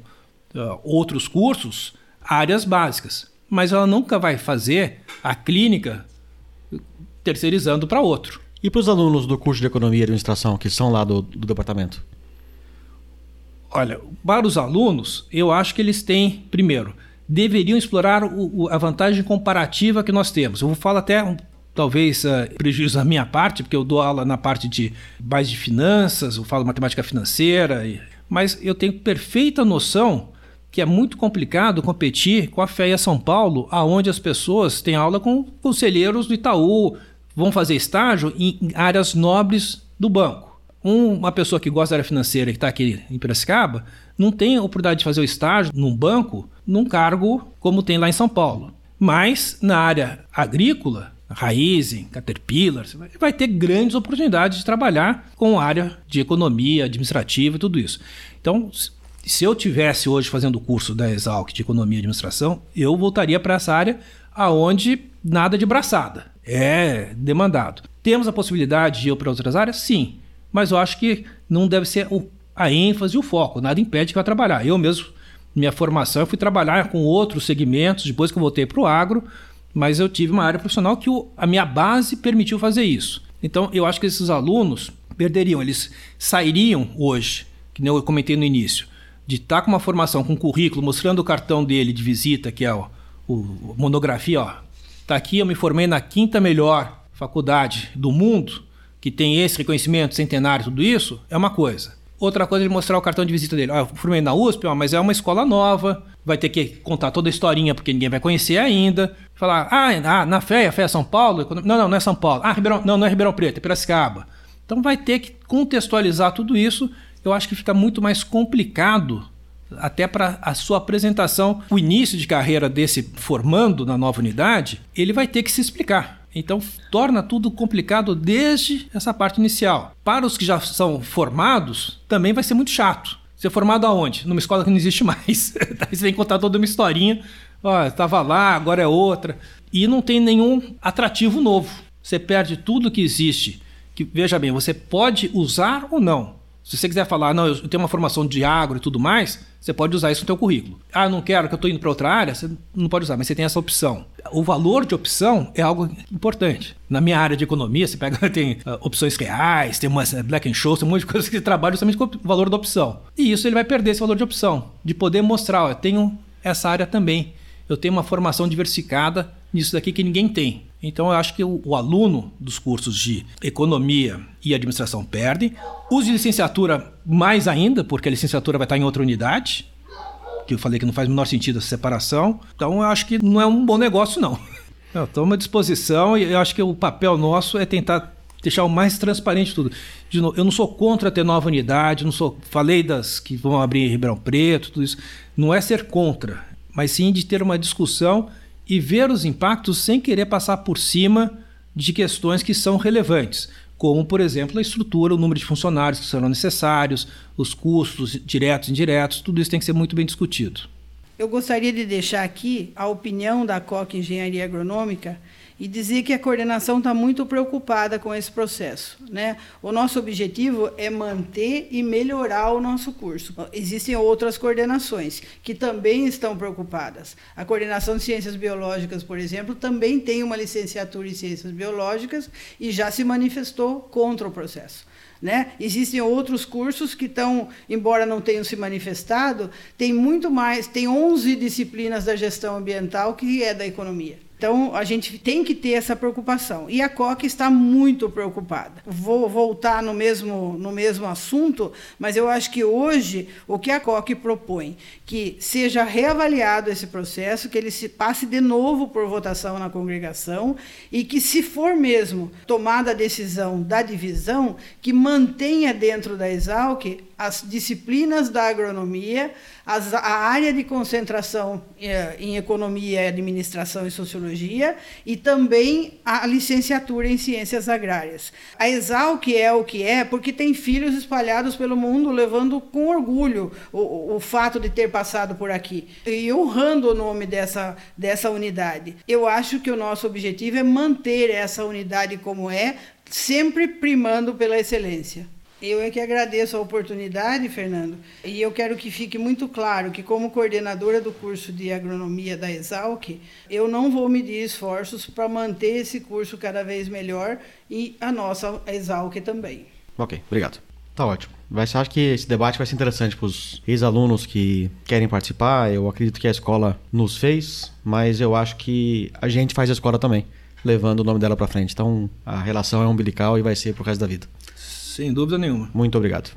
outros cursos áreas básicas, mas ela nunca vai fazer a clínica terceirizando para outro. E para os alunos do curso de Economia e Administração que são lá do, do departamento? Olha, para os alunos, eu acho que eles têm, primeiro, deveriam explorar o, o, a vantagem comparativa que nós temos. Eu vou falar até um, talvez uh, prejuízo da minha parte, porque eu dou aula na parte de base de finanças, eu falo matemática financeira, e, mas eu tenho perfeita noção que é muito complicado competir com a FEA São Paulo, aonde as pessoas têm aula com conselheiros do Itaú, vão fazer estágio em áreas nobres do banco. Um, uma pessoa que gosta da área financeira que está aqui em Piracicaba não tem a oportunidade de fazer o estágio num banco, num cargo como tem lá em São Paulo. Mas na área agrícola, Raizen, Caterpillar, vai ter grandes oportunidades de trabalhar com área de economia, administrativa e tudo isso. Então, se eu tivesse hoje fazendo o curso da Exalc de economia e administração, eu voltaria para essa área aonde nada de braçada é demandado. Temos a possibilidade de ir para outras áreas? Sim. Mas eu acho que não deve ser a ênfase e o foco. Nada impede que eu trabalhar. Eu mesmo, minha formação, eu fui trabalhar com outros segmentos depois que eu voltei para o agro, mas eu tive uma área profissional que a minha base permitiu fazer isso. Então, eu acho que esses alunos perderiam, eles sairiam hoje, que nem eu comentei no início, de estar com uma formação, com um currículo, mostrando o cartão dele de visita, que é o, o monografia, ó, Está aqui, eu me formei na quinta melhor faculdade do mundo, que tem esse reconhecimento centenário, tudo isso, é uma coisa. Outra coisa é ele mostrar o cartão de visita dele. Ah, eu formei na USP, ó, mas é uma escola nova, vai ter que contar toda a historinha porque ninguém vai conhecer ainda. Falar, ah, ah na FEA, FEA São Paulo? Não, não, não é São Paulo. Ah, Ribeirão, não, não é Ribeirão Preto, é Piracicaba. Então vai ter que contextualizar tudo isso. Eu acho que fica muito mais complicado até para a sua apresentação, o início de carreira desse formando na nova unidade, ele vai ter que se explicar. Então, torna tudo complicado desde essa parte inicial. Para os que já são formados, também vai ser muito chato. Ser formado aonde? Numa escola que não existe mais. Aí você que contar toda uma historinha. Ó, estava lá, agora é outra. E não tem nenhum atrativo novo. Você perde tudo que existe. Que, veja bem, você pode usar ou não. Se você quiser falar, não, eu tenho uma formação de agro e tudo mais, você pode usar isso no teu currículo. Ah, não quero, que eu estou indo para outra área, você não pode usar, mas você tem essa opção. O valor de opção é algo importante. Na minha área de economia, você pega, tem uh, opções reais, tem umas uh, black and shows, tem um monte de coisas que trabalham justamente com o valor da opção. E isso ele vai perder esse valor de opção, de poder mostrar, ó, eu tenho essa área também. Eu tenho uma formação diversificada nisso daqui que ninguém tem. Então eu acho que o, o, aluno dos cursos de economia e administração perde. Os de licenciatura mais ainda, porque a licenciatura vai estar em outra unidade, que eu falei que não faz o menor sentido essa separação. Então eu acho que não é um bom negócio não. Estou à disposição e eu acho que o papel nosso é tentar deixar o mais transparente tudo. De novo, eu não sou contra ter nova unidade, não sou, falei das que vão abrir em Ribeirão Preto, tudo isso. Não é ser contra, mas sim de ter uma discussão e ver os impactos sem querer passar por cima de questões que são relevantes, como, por exemplo, a estrutura, o número de funcionários que serão necessários, os custos diretos e indiretos, tudo isso tem que ser muito bem discutido. Eu gostaria de deixar aqui a opinião da COC Engenharia Agronômica e dizer que a coordenação está muito preocupada com esse processo. Né? O nosso objetivo é manter e melhorar o nosso curso. Existem outras coordenações que também estão preocupadas. A coordenação de ciências biológicas, por exemplo, também tem uma licenciatura em ciências biológicas e já se manifestou contra o processo. Né? Existem outros cursos que estão, embora não tenham se manifestado, tem muito mais, tem 11 disciplinas da gestão ambiental que é da economia. Então, a gente tem que ter essa preocupação. E a COC está muito preocupada. Vou voltar no mesmo, no mesmo assunto, mas eu acho que hoje o que a COC propõe, que seja reavaliado esse processo, que ele se passe de novo por votação na congregação e que, se for mesmo tomada a decisão da divisão, que mantenha dentro da Exalc as disciplinas da agronomia, as, a área de concentração eh, em economia, administração e sociologia e também a licenciatura em ciências agrárias. A Exalc é o que é porque tem filhos espalhados pelo mundo levando com orgulho o, o fato de ter passado por aqui e honrando o nome dessa, dessa unidade. Eu acho que o nosso objetivo é manter essa unidade como é, sempre primando pela excelência. Eu é que agradeço a oportunidade, Fernando, e eu quero que fique muito claro que, como coordenadora do curso de agronomia da Exalc, eu não vou medir esforços para manter esse curso cada vez melhor e a nossa Exalc também. Ok, obrigado. Tá ótimo. Vai ser, acho que esse debate vai ser interessante para os ex-alunos que querem participar. Eu acredito que a escola nos fez, mas eu acho que a gente faz a escola também, levando o nome dela para frente. Então a relação é umbilical e vai ser pro resto da vida. Sem dúvida nenhuma. Muito obrigado.